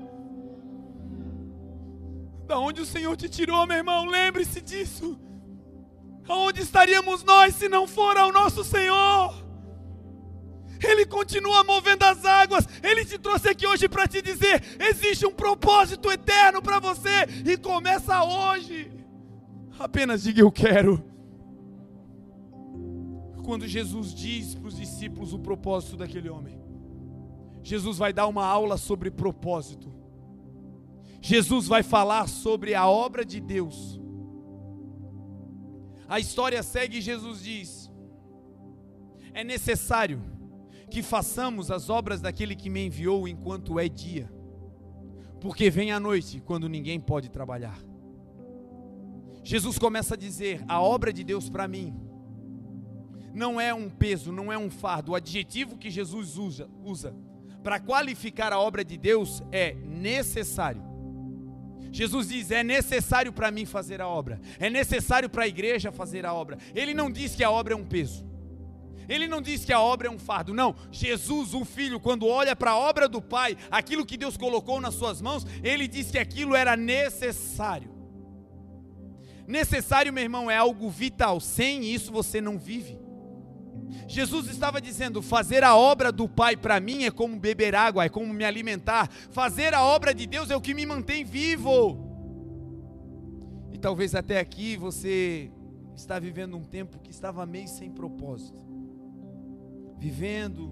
Da onde o Senhor te tirou, meu irmão, lembre-se disso. Aonde estaríamos nós se não for ao nosso Senhor? Ele continua movendo as águas. Ele te trouxe aqui hoje para te dizer: existe um propósito eterno para você e começa hoje. Apenas diga eu quero. Quando Jesus diz para os discípulos o propósito daquele homem, Jesus vai dar uma aula sobre propósito. Jesus vai falar sobre a obra de Deus. A história segue e Jesus diz: É necessário que façamos as obras daquele que me enviou enquanto é dia, porque vem a noite quando ninguém pode trabalhar. Jesus começa a dizer: a obra de Deus para mim não é um peso, não é um fardo. O adjetivo que Jesus usa, usa para qualificar a obra de Deus é necessário. Jesus diz: é necessário para mim fazer a obra, é necessário para a igreja fazer a obra. Ele não diz que a obra é um peso. Ele não diz que a obra é um fardo, não. Jesus, o Filho, quando olha para a obra do Pai, aquilo que Deus colocou nas suas mãos, ele diz que aquilo era necessário. Necessário, meu irmão, é algo vital. Sem isso você não vive. Jesus estava dizendo: fazer a obra do Pai para mim é como beber água, é como me alimentar. Fazer a obra de Deus é o que me mantém vivo. E talvez até aqui você está vivendo um tempo que estava meio sem propósito. Vivendo,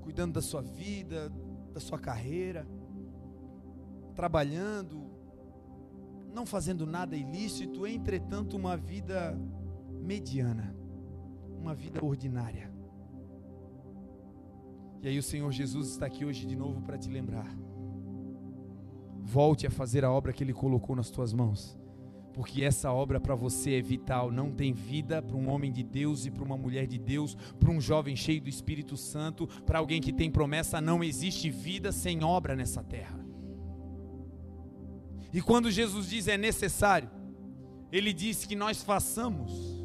cuidando da sua vida, da sua carreira, trabalhando, não fazendo nada ilícito, entretanto, uma vida mediana uma vida ordinária. E aí o Senhor Jesus está aqui hoje de novo para te lembrar. Volte a fazer a obra que Ele colocou nas tuas mãos, porque essa obra para você é vital. Não tem vida para um homem de Deus e para uma mulher de Deus, para um jovem cheio do Espírito Santo, para alguém que tem promessa. Não existe vida sem obra nessa terra. E quando Jesus diz é necessário, Ele diz que nós façamos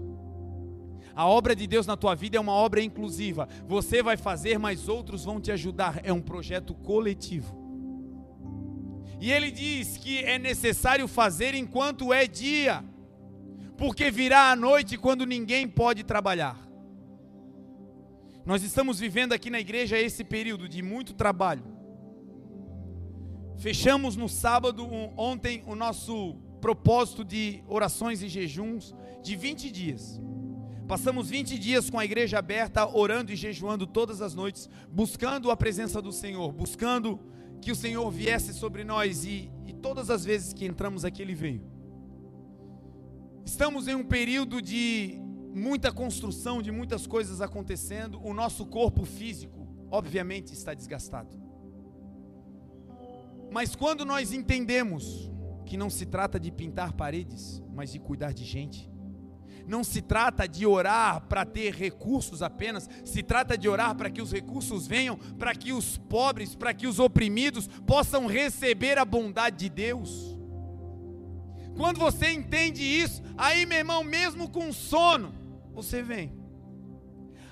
a obra de Deus na tua vida é uma obra inclusiva. Você vai fazer, mas outros vão te ajudar. É um projeto coletivo. E ele diz que é necessário fazer enquanto é dia, porque virá a noite quando ninguém pode trabalhar. Nós estamos vivendo aqui na igreja esse período de muito trabalho. Fechamos no sábado, ontem, o nosso propósito de orações e jejuns de 20 dias. Passamos 20 dias com a igreja aberta, orando e jejuando todas as noites, buscando a presença do Senhor, buscando que o Senhor viesse sobre nós e, e todas as vezes que entramos aqui, Ele veio. Estamos em um período de muita construção, de muitas coisas acontecendo. O nosso corpo físico, obviamente, está desgastado. Mas quando nós entendemos que não se trata de pintar paredes, mas de cuidar de gente, não se trata de orar para ter recursos apenas, se trata de orar para que os recursos venham, para que os pobres, para que os oprimidos possam receber a bondade de Deus. Quando você entende isso, aí, meu irmão, mesmo com sono, você vem.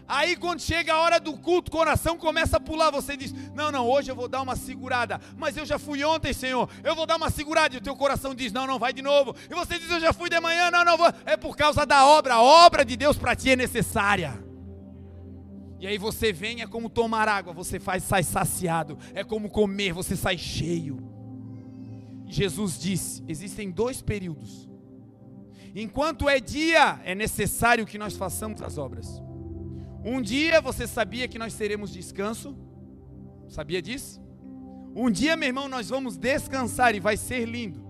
Aí quando chega a hora do culto, o coração começa a pular. Você diz: Não, não, hoje eu vou dar uma segurada. Mas eu já fui ontem, Senhor. Eu vou dar uma segurada. E o teu coração diz: Não, não, vai de novo. E você diz: Eu já fui de manhã. Não, não, vou. É por causa da obra. A obra de Deus para ti é necessária. E aí você vem, é como tomar água, você faz, sai saciado. É como comer, você sai cheio. Jesus disse: existem dois períodos. Enquanto é dia, é necessário que nós façamos as obras. Um dia você sabia que nós teremos descanso? Sabia disso? Um dia, meu irmão, nós vamos descansar e vai ser lindo.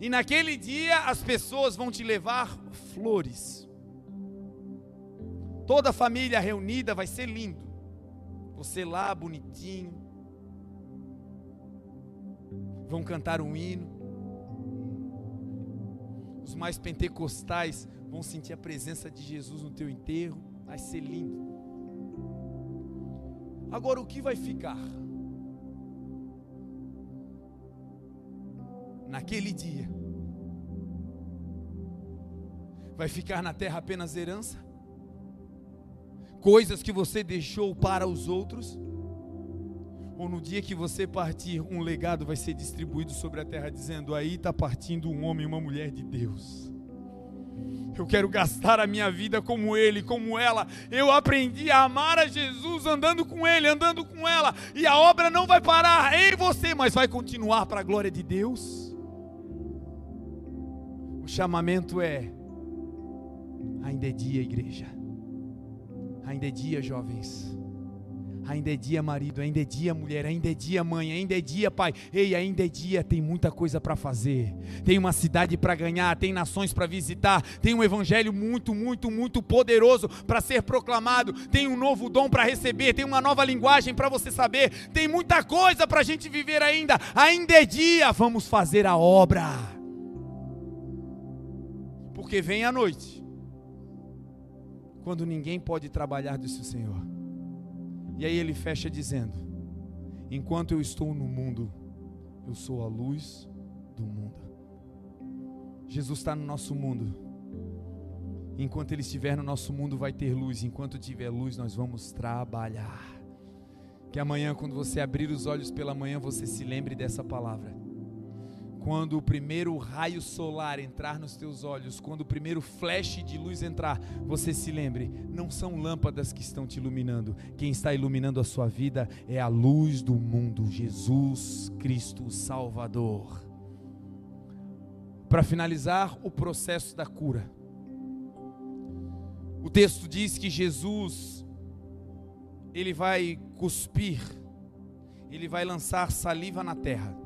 E naquele dia as pessoas vão te levar flores. Toda a família reunida vai ser lindo. Você lá bonitinho. Vão cantar um hino. Os mais pentecostais vão sentir a presença de Jesus no teu enterro. Vai ser lindo. Agora o que vai ficar? Naquele dia, vai ficar na terra apenas herança? Coisas que você deixou para os outros? Ou no dia que você partir, um legado vai ser distribuído sobre a terra, dizendo: aí está partindo um homem e uma mulher de Deus. Eu quero gastar a minha vida como ele, como ela. Eu aprendi a amar a Jesus andando com ele, andando com ela. E a obra não vai parar em você, mas vai continuar para a glória de Deus. O chamamento é: ainda é dia, igreja. Ainda é dia, jovens. Ainda é dia, marido, ainda é dia, mulher, ainda é dia, mãe, ainda é dia, pai. Ei, ainda é dia, tem muita coisa para fazer. Tem uma cidade para ganhar, tem nações para visitar, tem um evangelho muito, muito, muito poderoso para ser proclamado, tem um novo dom para receber, tem uma nova linguagem para você saber, tem muita coisa para a gente viver ainda. Ainda é dia, vamos fazer a obra. Porque vem a noite, quando ninguém pode trabalhar, disse o Senhor e aí ele fecha dizendo: Enquanto eu estou no mundo, eu sou a luz do mundo. Jesus está no nosso mundo. Enquanto ele estiver no nosso mundo, vai ter luz. Enquanto tiver luz, nós vamos trabalhar. Que amanhã, quando você abrir os olhos pela manhã, você se lembre dessa palavra quando o primeiro raio solar entrar nos teus olhos, quando o primeiro flash de luz entrar, você se lembre, não são lâmpadas que estão te iluminando, quem está iluminando a sua vida é a luz do mundo, Jesus Cristo Salvador. Para finalizar o processo da cura, o texto diz que Jesus, ele vai cuspir, ele vai lançar saliva na terra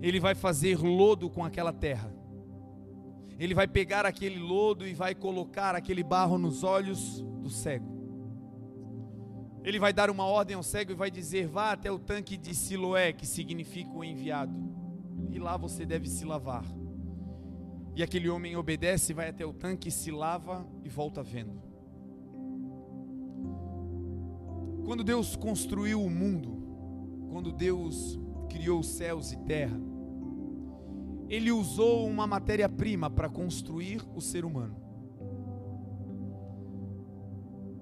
ele vai fazer lodo com aquela terra. Ele vai pegar aquele lodo e vai colocar aquele barro nos olhos do cego. Ele vai dar uma ordem ao cego e vai dizer: Vá até o tanque de Siloé, que significa o enviado, e lá você deve se lavar. E aquele homem obedece, vai até o tanque, se lava e volta vendo. Quando Deus construiu o mundo, quando Deus criou céus e terra, ele usou uma matéria-prima para construir o ser humano.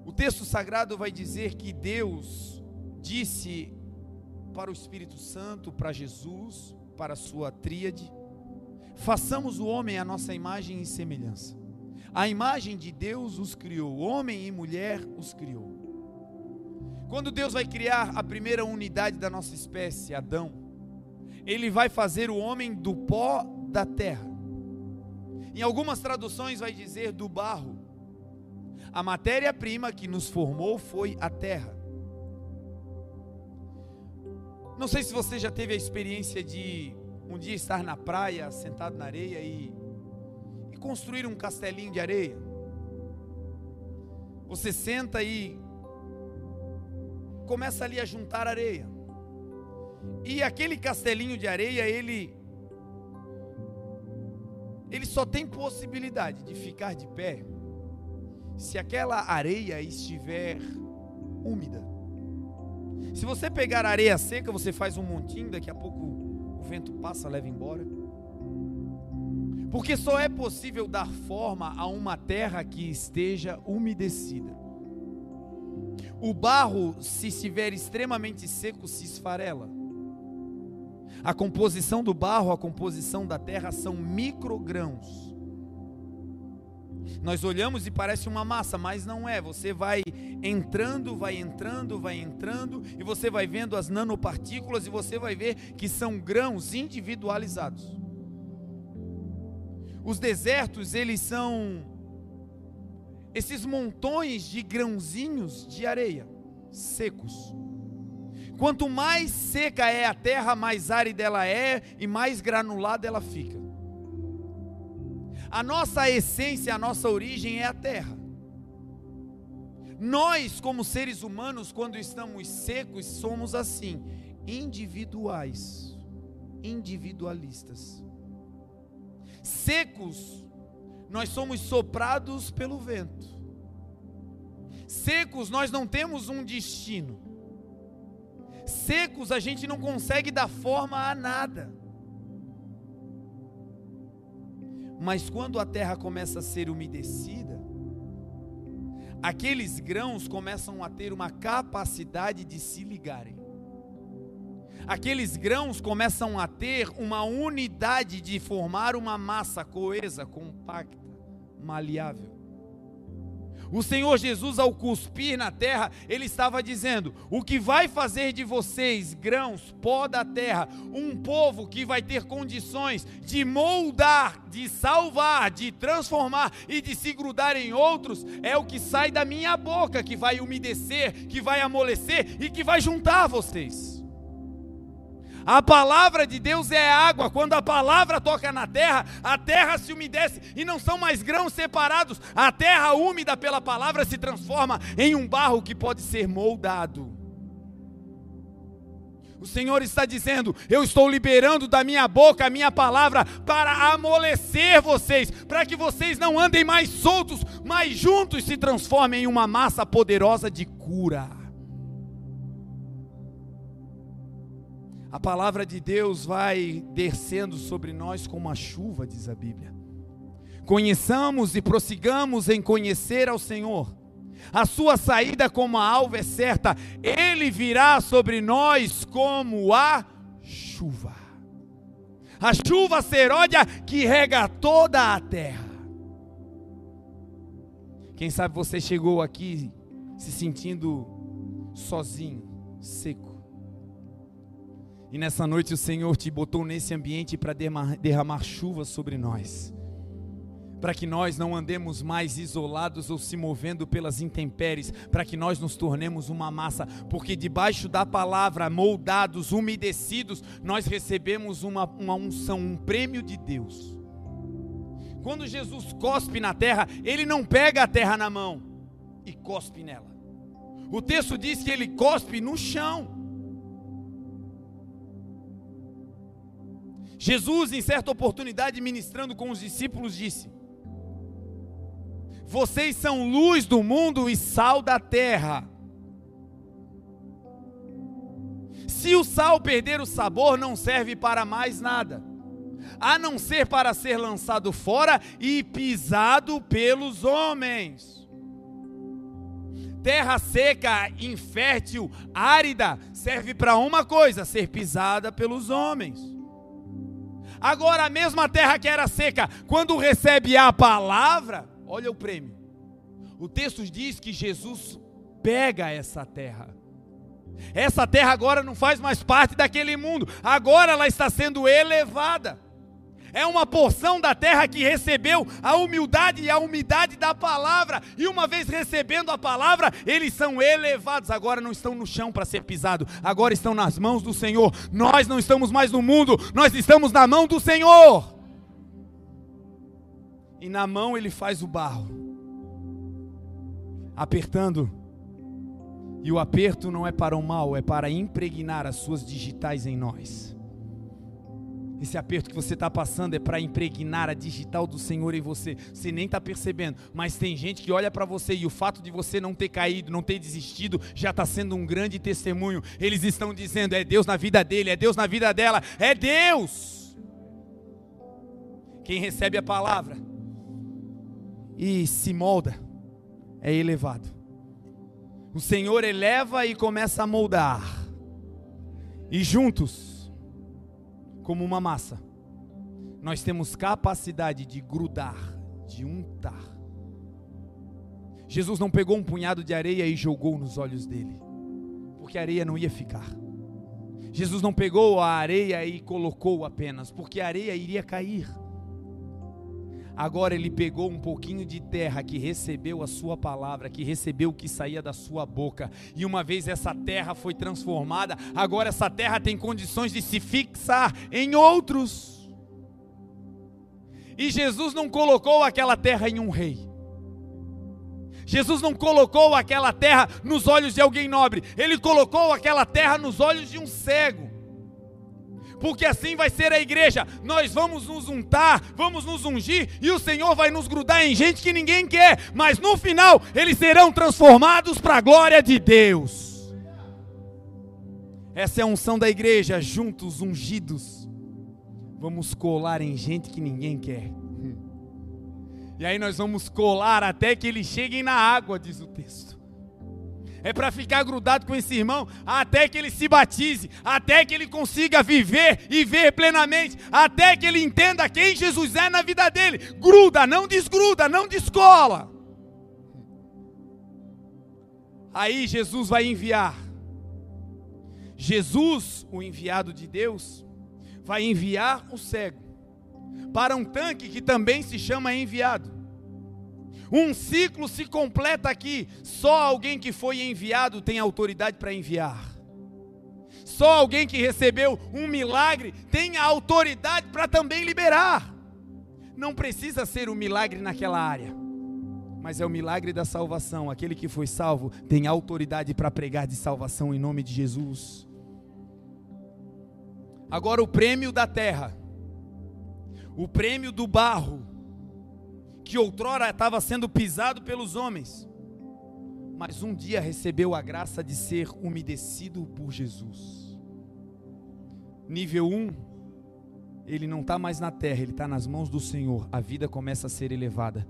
O texto sagrado vai dizer que Deus disse para o Espírito Santo, para Jesus, para a sua tríade: façamos o homem à nossa imagem e semelhança. A imagem de Deus os criou, homem e mulher os criou. Quando Deus vai criar a primeira unidade da nossa espécie, Adão, ele vai fazer o homem do pó da terra. Em algumas traduções vai dizer do barro. A matéria-prima que nos formou foi a terra. Não sei se você já teve a experiência de um dia estar na praia, sentado na areia e, e construir um castelinho de areia. Você senta e começa ali a juntar areia. E aquele castelinho de areia, ele ele só tem possibilidade de ficar de pé se aquela areia estiver úmida. Se você pegar areia seca, você faz um montinho, daqui a pouco o vento passa, leva embora. Porque só é possível dar forma a uma terra que esteja umedecida. O barro, se estiver extremamente seco, se esfarela. A composição do barro, a composição da terra são microgrãos. Nós olhamos e parece uma massa, mas não é. Você vai entrando, vai entrando, vai entrando, e você vai vendo as nanopartículas e você vai ver que são grãos individualizados. Os desertos, eles são esses montões de grãozinhos de areia secos. Quanto mais seca é a terra, mais árida ela é e mais granulada ela fica. A nossa essência, a nossa origem é a terra. Nós, como seres humanos, quando estamos secos, somos assim, individuais, individualistas. Secos, nós somos soprados pelo vento. Secos, nós não temos um destino secos, a gente não consegue dar forma a nada. Mas quando a terra começa a ser umedecida, aqueles grãos começam a ter uma capacidade de se ligarem. Aqueles grãos começam a ter uma unidade de formar uma massa coesa, compacta, maleável. O Senhor Jesus, ao cuspir na terra, ele estava dizendo: O que vai fazer de vocês, grãos, pó da terra, um povo que vai ter condições de moldar, de salvar, de transformar e de se grudar em outros, é o que sai da minha boca, que vai umedecer, que vai amolecer e que vai juntar vocês. A palavra de Deus é água. Quando a palavra toca na terra, a terra se umedece e não são mais grãos separados. A terra úmida pela palavra se transforma em um barro que pode ser moldado. O Senhor está dizendo: Eu estou liberando da minha boca a minha palavra para amolecer vocês, para que vocês não andem mais soltos, mas juntos se transformem em uma massa poderosa de cura. A palavra de Deus vai descendo sobre nós como a chuva, diz a Bíblia. Conheçamos e prossigamos em conhecer ao Senhor. A sua saída como a alva é certa, ele virá sobre nós como a chuva. A chuva seródia que rega toda a terra. Quem sabe você chegou aqui se sentindo sozinho, seco e nessa noite o Senhor te botou nesse ambiente para derramar chuva sobre nós. Para que nós não andemos mais isolados ou se movendo pelas intempéries, para que nós nos tornemos uma massa, porque debaixo da palavra, moldados, umedecidos, nós recebemos uma, uma unção, um prêmio de Deus. Quando Jesus cospe na terra, ele não pega a terra na mão e cospe nela. O texto diz que ele cospe no chão. Jesus, em certa oportunidade, ministrando com os discípulos, disse: Vocês são luz do mundo e sal da terra. Se o sal perder o sabor, não serve para mais nada, a não ser para ser lançado fora e pisado pelos homens. Terra seca, infértil, árida, serve para uma coisa: ser pisada pelos homens. Agora, a mesma terra que era seca, quando recebe a palavra, olha o prêmio. O texto diz que Jesus pega essa terra Essa terra agora não faz mais parte daquele mundo, agora ela está sendo elevada. É uma porção da terra que recebeu a humildade e a umidade da palavra, e uma vez recebendo a palavra, eles são elevados. Agora não estão no chão para ser pisado, agora estão nas mãos do Senhor. Nós não estamos mais no mundo, nós estamos na mão do Senhor. E na mão ele faz o barro, apertando e o aperto não é para o mal, é para impregnar as suas digitais em nós. Esse aperto que você está passando é para impregnar a digital do Senhor em você. Você nem está percebendo, mas tem gente que olha para você e o fato de você não ter caído, não ter desistido, já está sendo um grande testemunho. Eles estão dizendo: é Deus na vida dele, é Deus na vida dela, é Deus. Quem recebe a palavra e se molda é elevado. O Senhor eleva e começa a moldar. E juntos, como uma massa, nós temos capacidade de grudar, de untar. Jesus não pegou um punhado de areia e jogou nos olhos dele, porque a areia não ia ficar. Jesus não pegou a areia e colocou apenas, porque a areia iria cair. Agora ele pegou um pouquinho de terra que recebeu a sua palavra, que recebeu o que saía da sua boca. E uma vez essa terra foi transformada, agora essa terra tem condições de se fixar em outros. E Jesus não colocou aquela terra em um rei. Jesus não colocou aquela terra nos olhos de alguém nobre, ele colocou aquela terra nos olhos de um cego porque assim vai ser a igreja. Nós vamos nos untar, vamos nos ungir, e o Senhor vai nos grudar em gente que ninguém quer, mas no final eles serão transformados para a glória de Deus. Essa é a unção da igreja, juntos, ungidos. Vamos colar em gente que ninguém quer. E aí nós vamos colar até que eles cheguem na água, diz o texto é para ficar grudado com esse irmão até que ele se batize, até que ele consiga viver e ver plenamente, até que ele entenda quem Jesus é na vida dele. Gruda, não desgruda, não descola. Aí Jesus vai enviar. Jesus, o enviado de Deus, vai enviar o cego para um tanque que também se chama enviado. Um ciclo se completa aqui. Só alguém que foi enviado tem autoridade para enviar. Só alguém que recebeu um milagre tem autoridade para também liberar. Não precisa ser um milagre naquela área, mas é o milagre da salvação. Aquele que foi salvo tem autoridade para pregar de salvação em nome de Jesus. Agora, o prêmio da terra, o prêmio do barro, que outrora estava sendo pisado pelos homens, mas um dia recebeu a graça de ser umedecido por Jesus. Nível 1, ele não está mais na terra, ele está nas mãos do Senhor, a vida começa a ser elevada.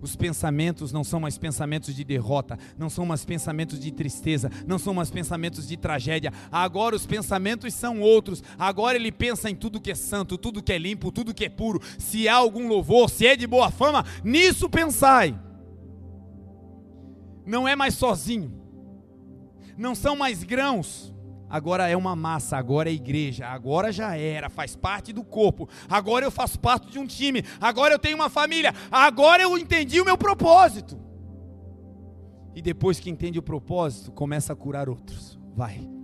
Os pensamentos não são mais pensamentos de derrota, não são mais pensamentos de tristeza, não são mais pensamentos de tragédia. Agora os pensamentos são outros. Agora ele pensa em tudo que é santo, tudo que é limpo, tudo que é puro. Se há algum louvor, se é de boa fama, nisso pensai. Não é mais sozinho. Não são mais grãos agora é uma massa, agora é igreja, agora já era, faz parte do corpo, agora eu faço parte de um time, agora eu tenho uma família, agora eu entendi o meu propósito. E depois que entende o propósito, começa a curar outros. Vai.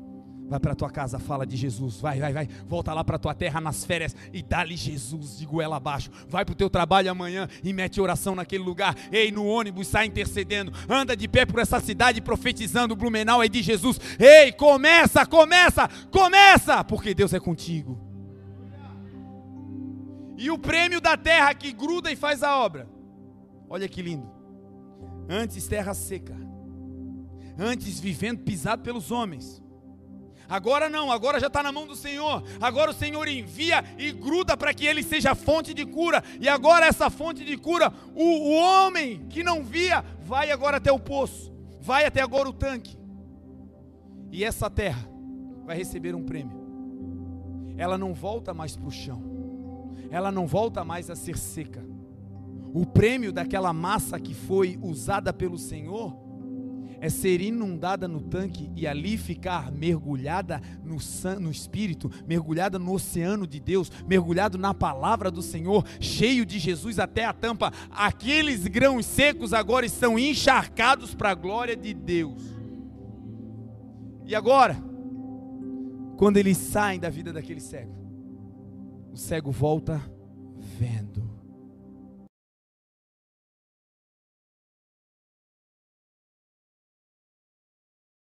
Vai para tua casa, fala de Jesus. Vai, vai, vai. Volta lá para tua terra nas férias e dá-lhe Jesus de goela abaixo. Vai para o teu trabalho amanhã e mete oração naquele lugar. Ei, no ônibus, sai intercedendo. Anda de pé por essa cidade profetizando. Blumenau é de Jesus. Ei, começa, começa, começa, porque Deus é contigo. E o prêmio da terra que gruda e faz a obra. Olha que lindo. Antes terra seca. Antes vivendo pisado pelos homens Agora não, agora já está na mão do Senhor. Agora o Senhor envia e gruda para que ele seja fonte de cura. E agora essa fonte de cura, o, o homem que não via, vai agora até o poço, vai até agora o tanque. E essa terra vai receber um prêmio. Ela não volta mais para o chão. Ela não volta mais a ser seca. O prêmio daquela massa que foi usada pelo Senhor é ser inundada no tanque e ali ficar mergulhada no, no Espírito, mergulhada no oceano de Deus, mergulhado na palavra do Senhor, cheio de Jesus até a tampa. Aqueles grãos secos agora estão encharcados para a glória de Deus. E agora, quando eles saem da vida daquele cego, o cego volta vendo.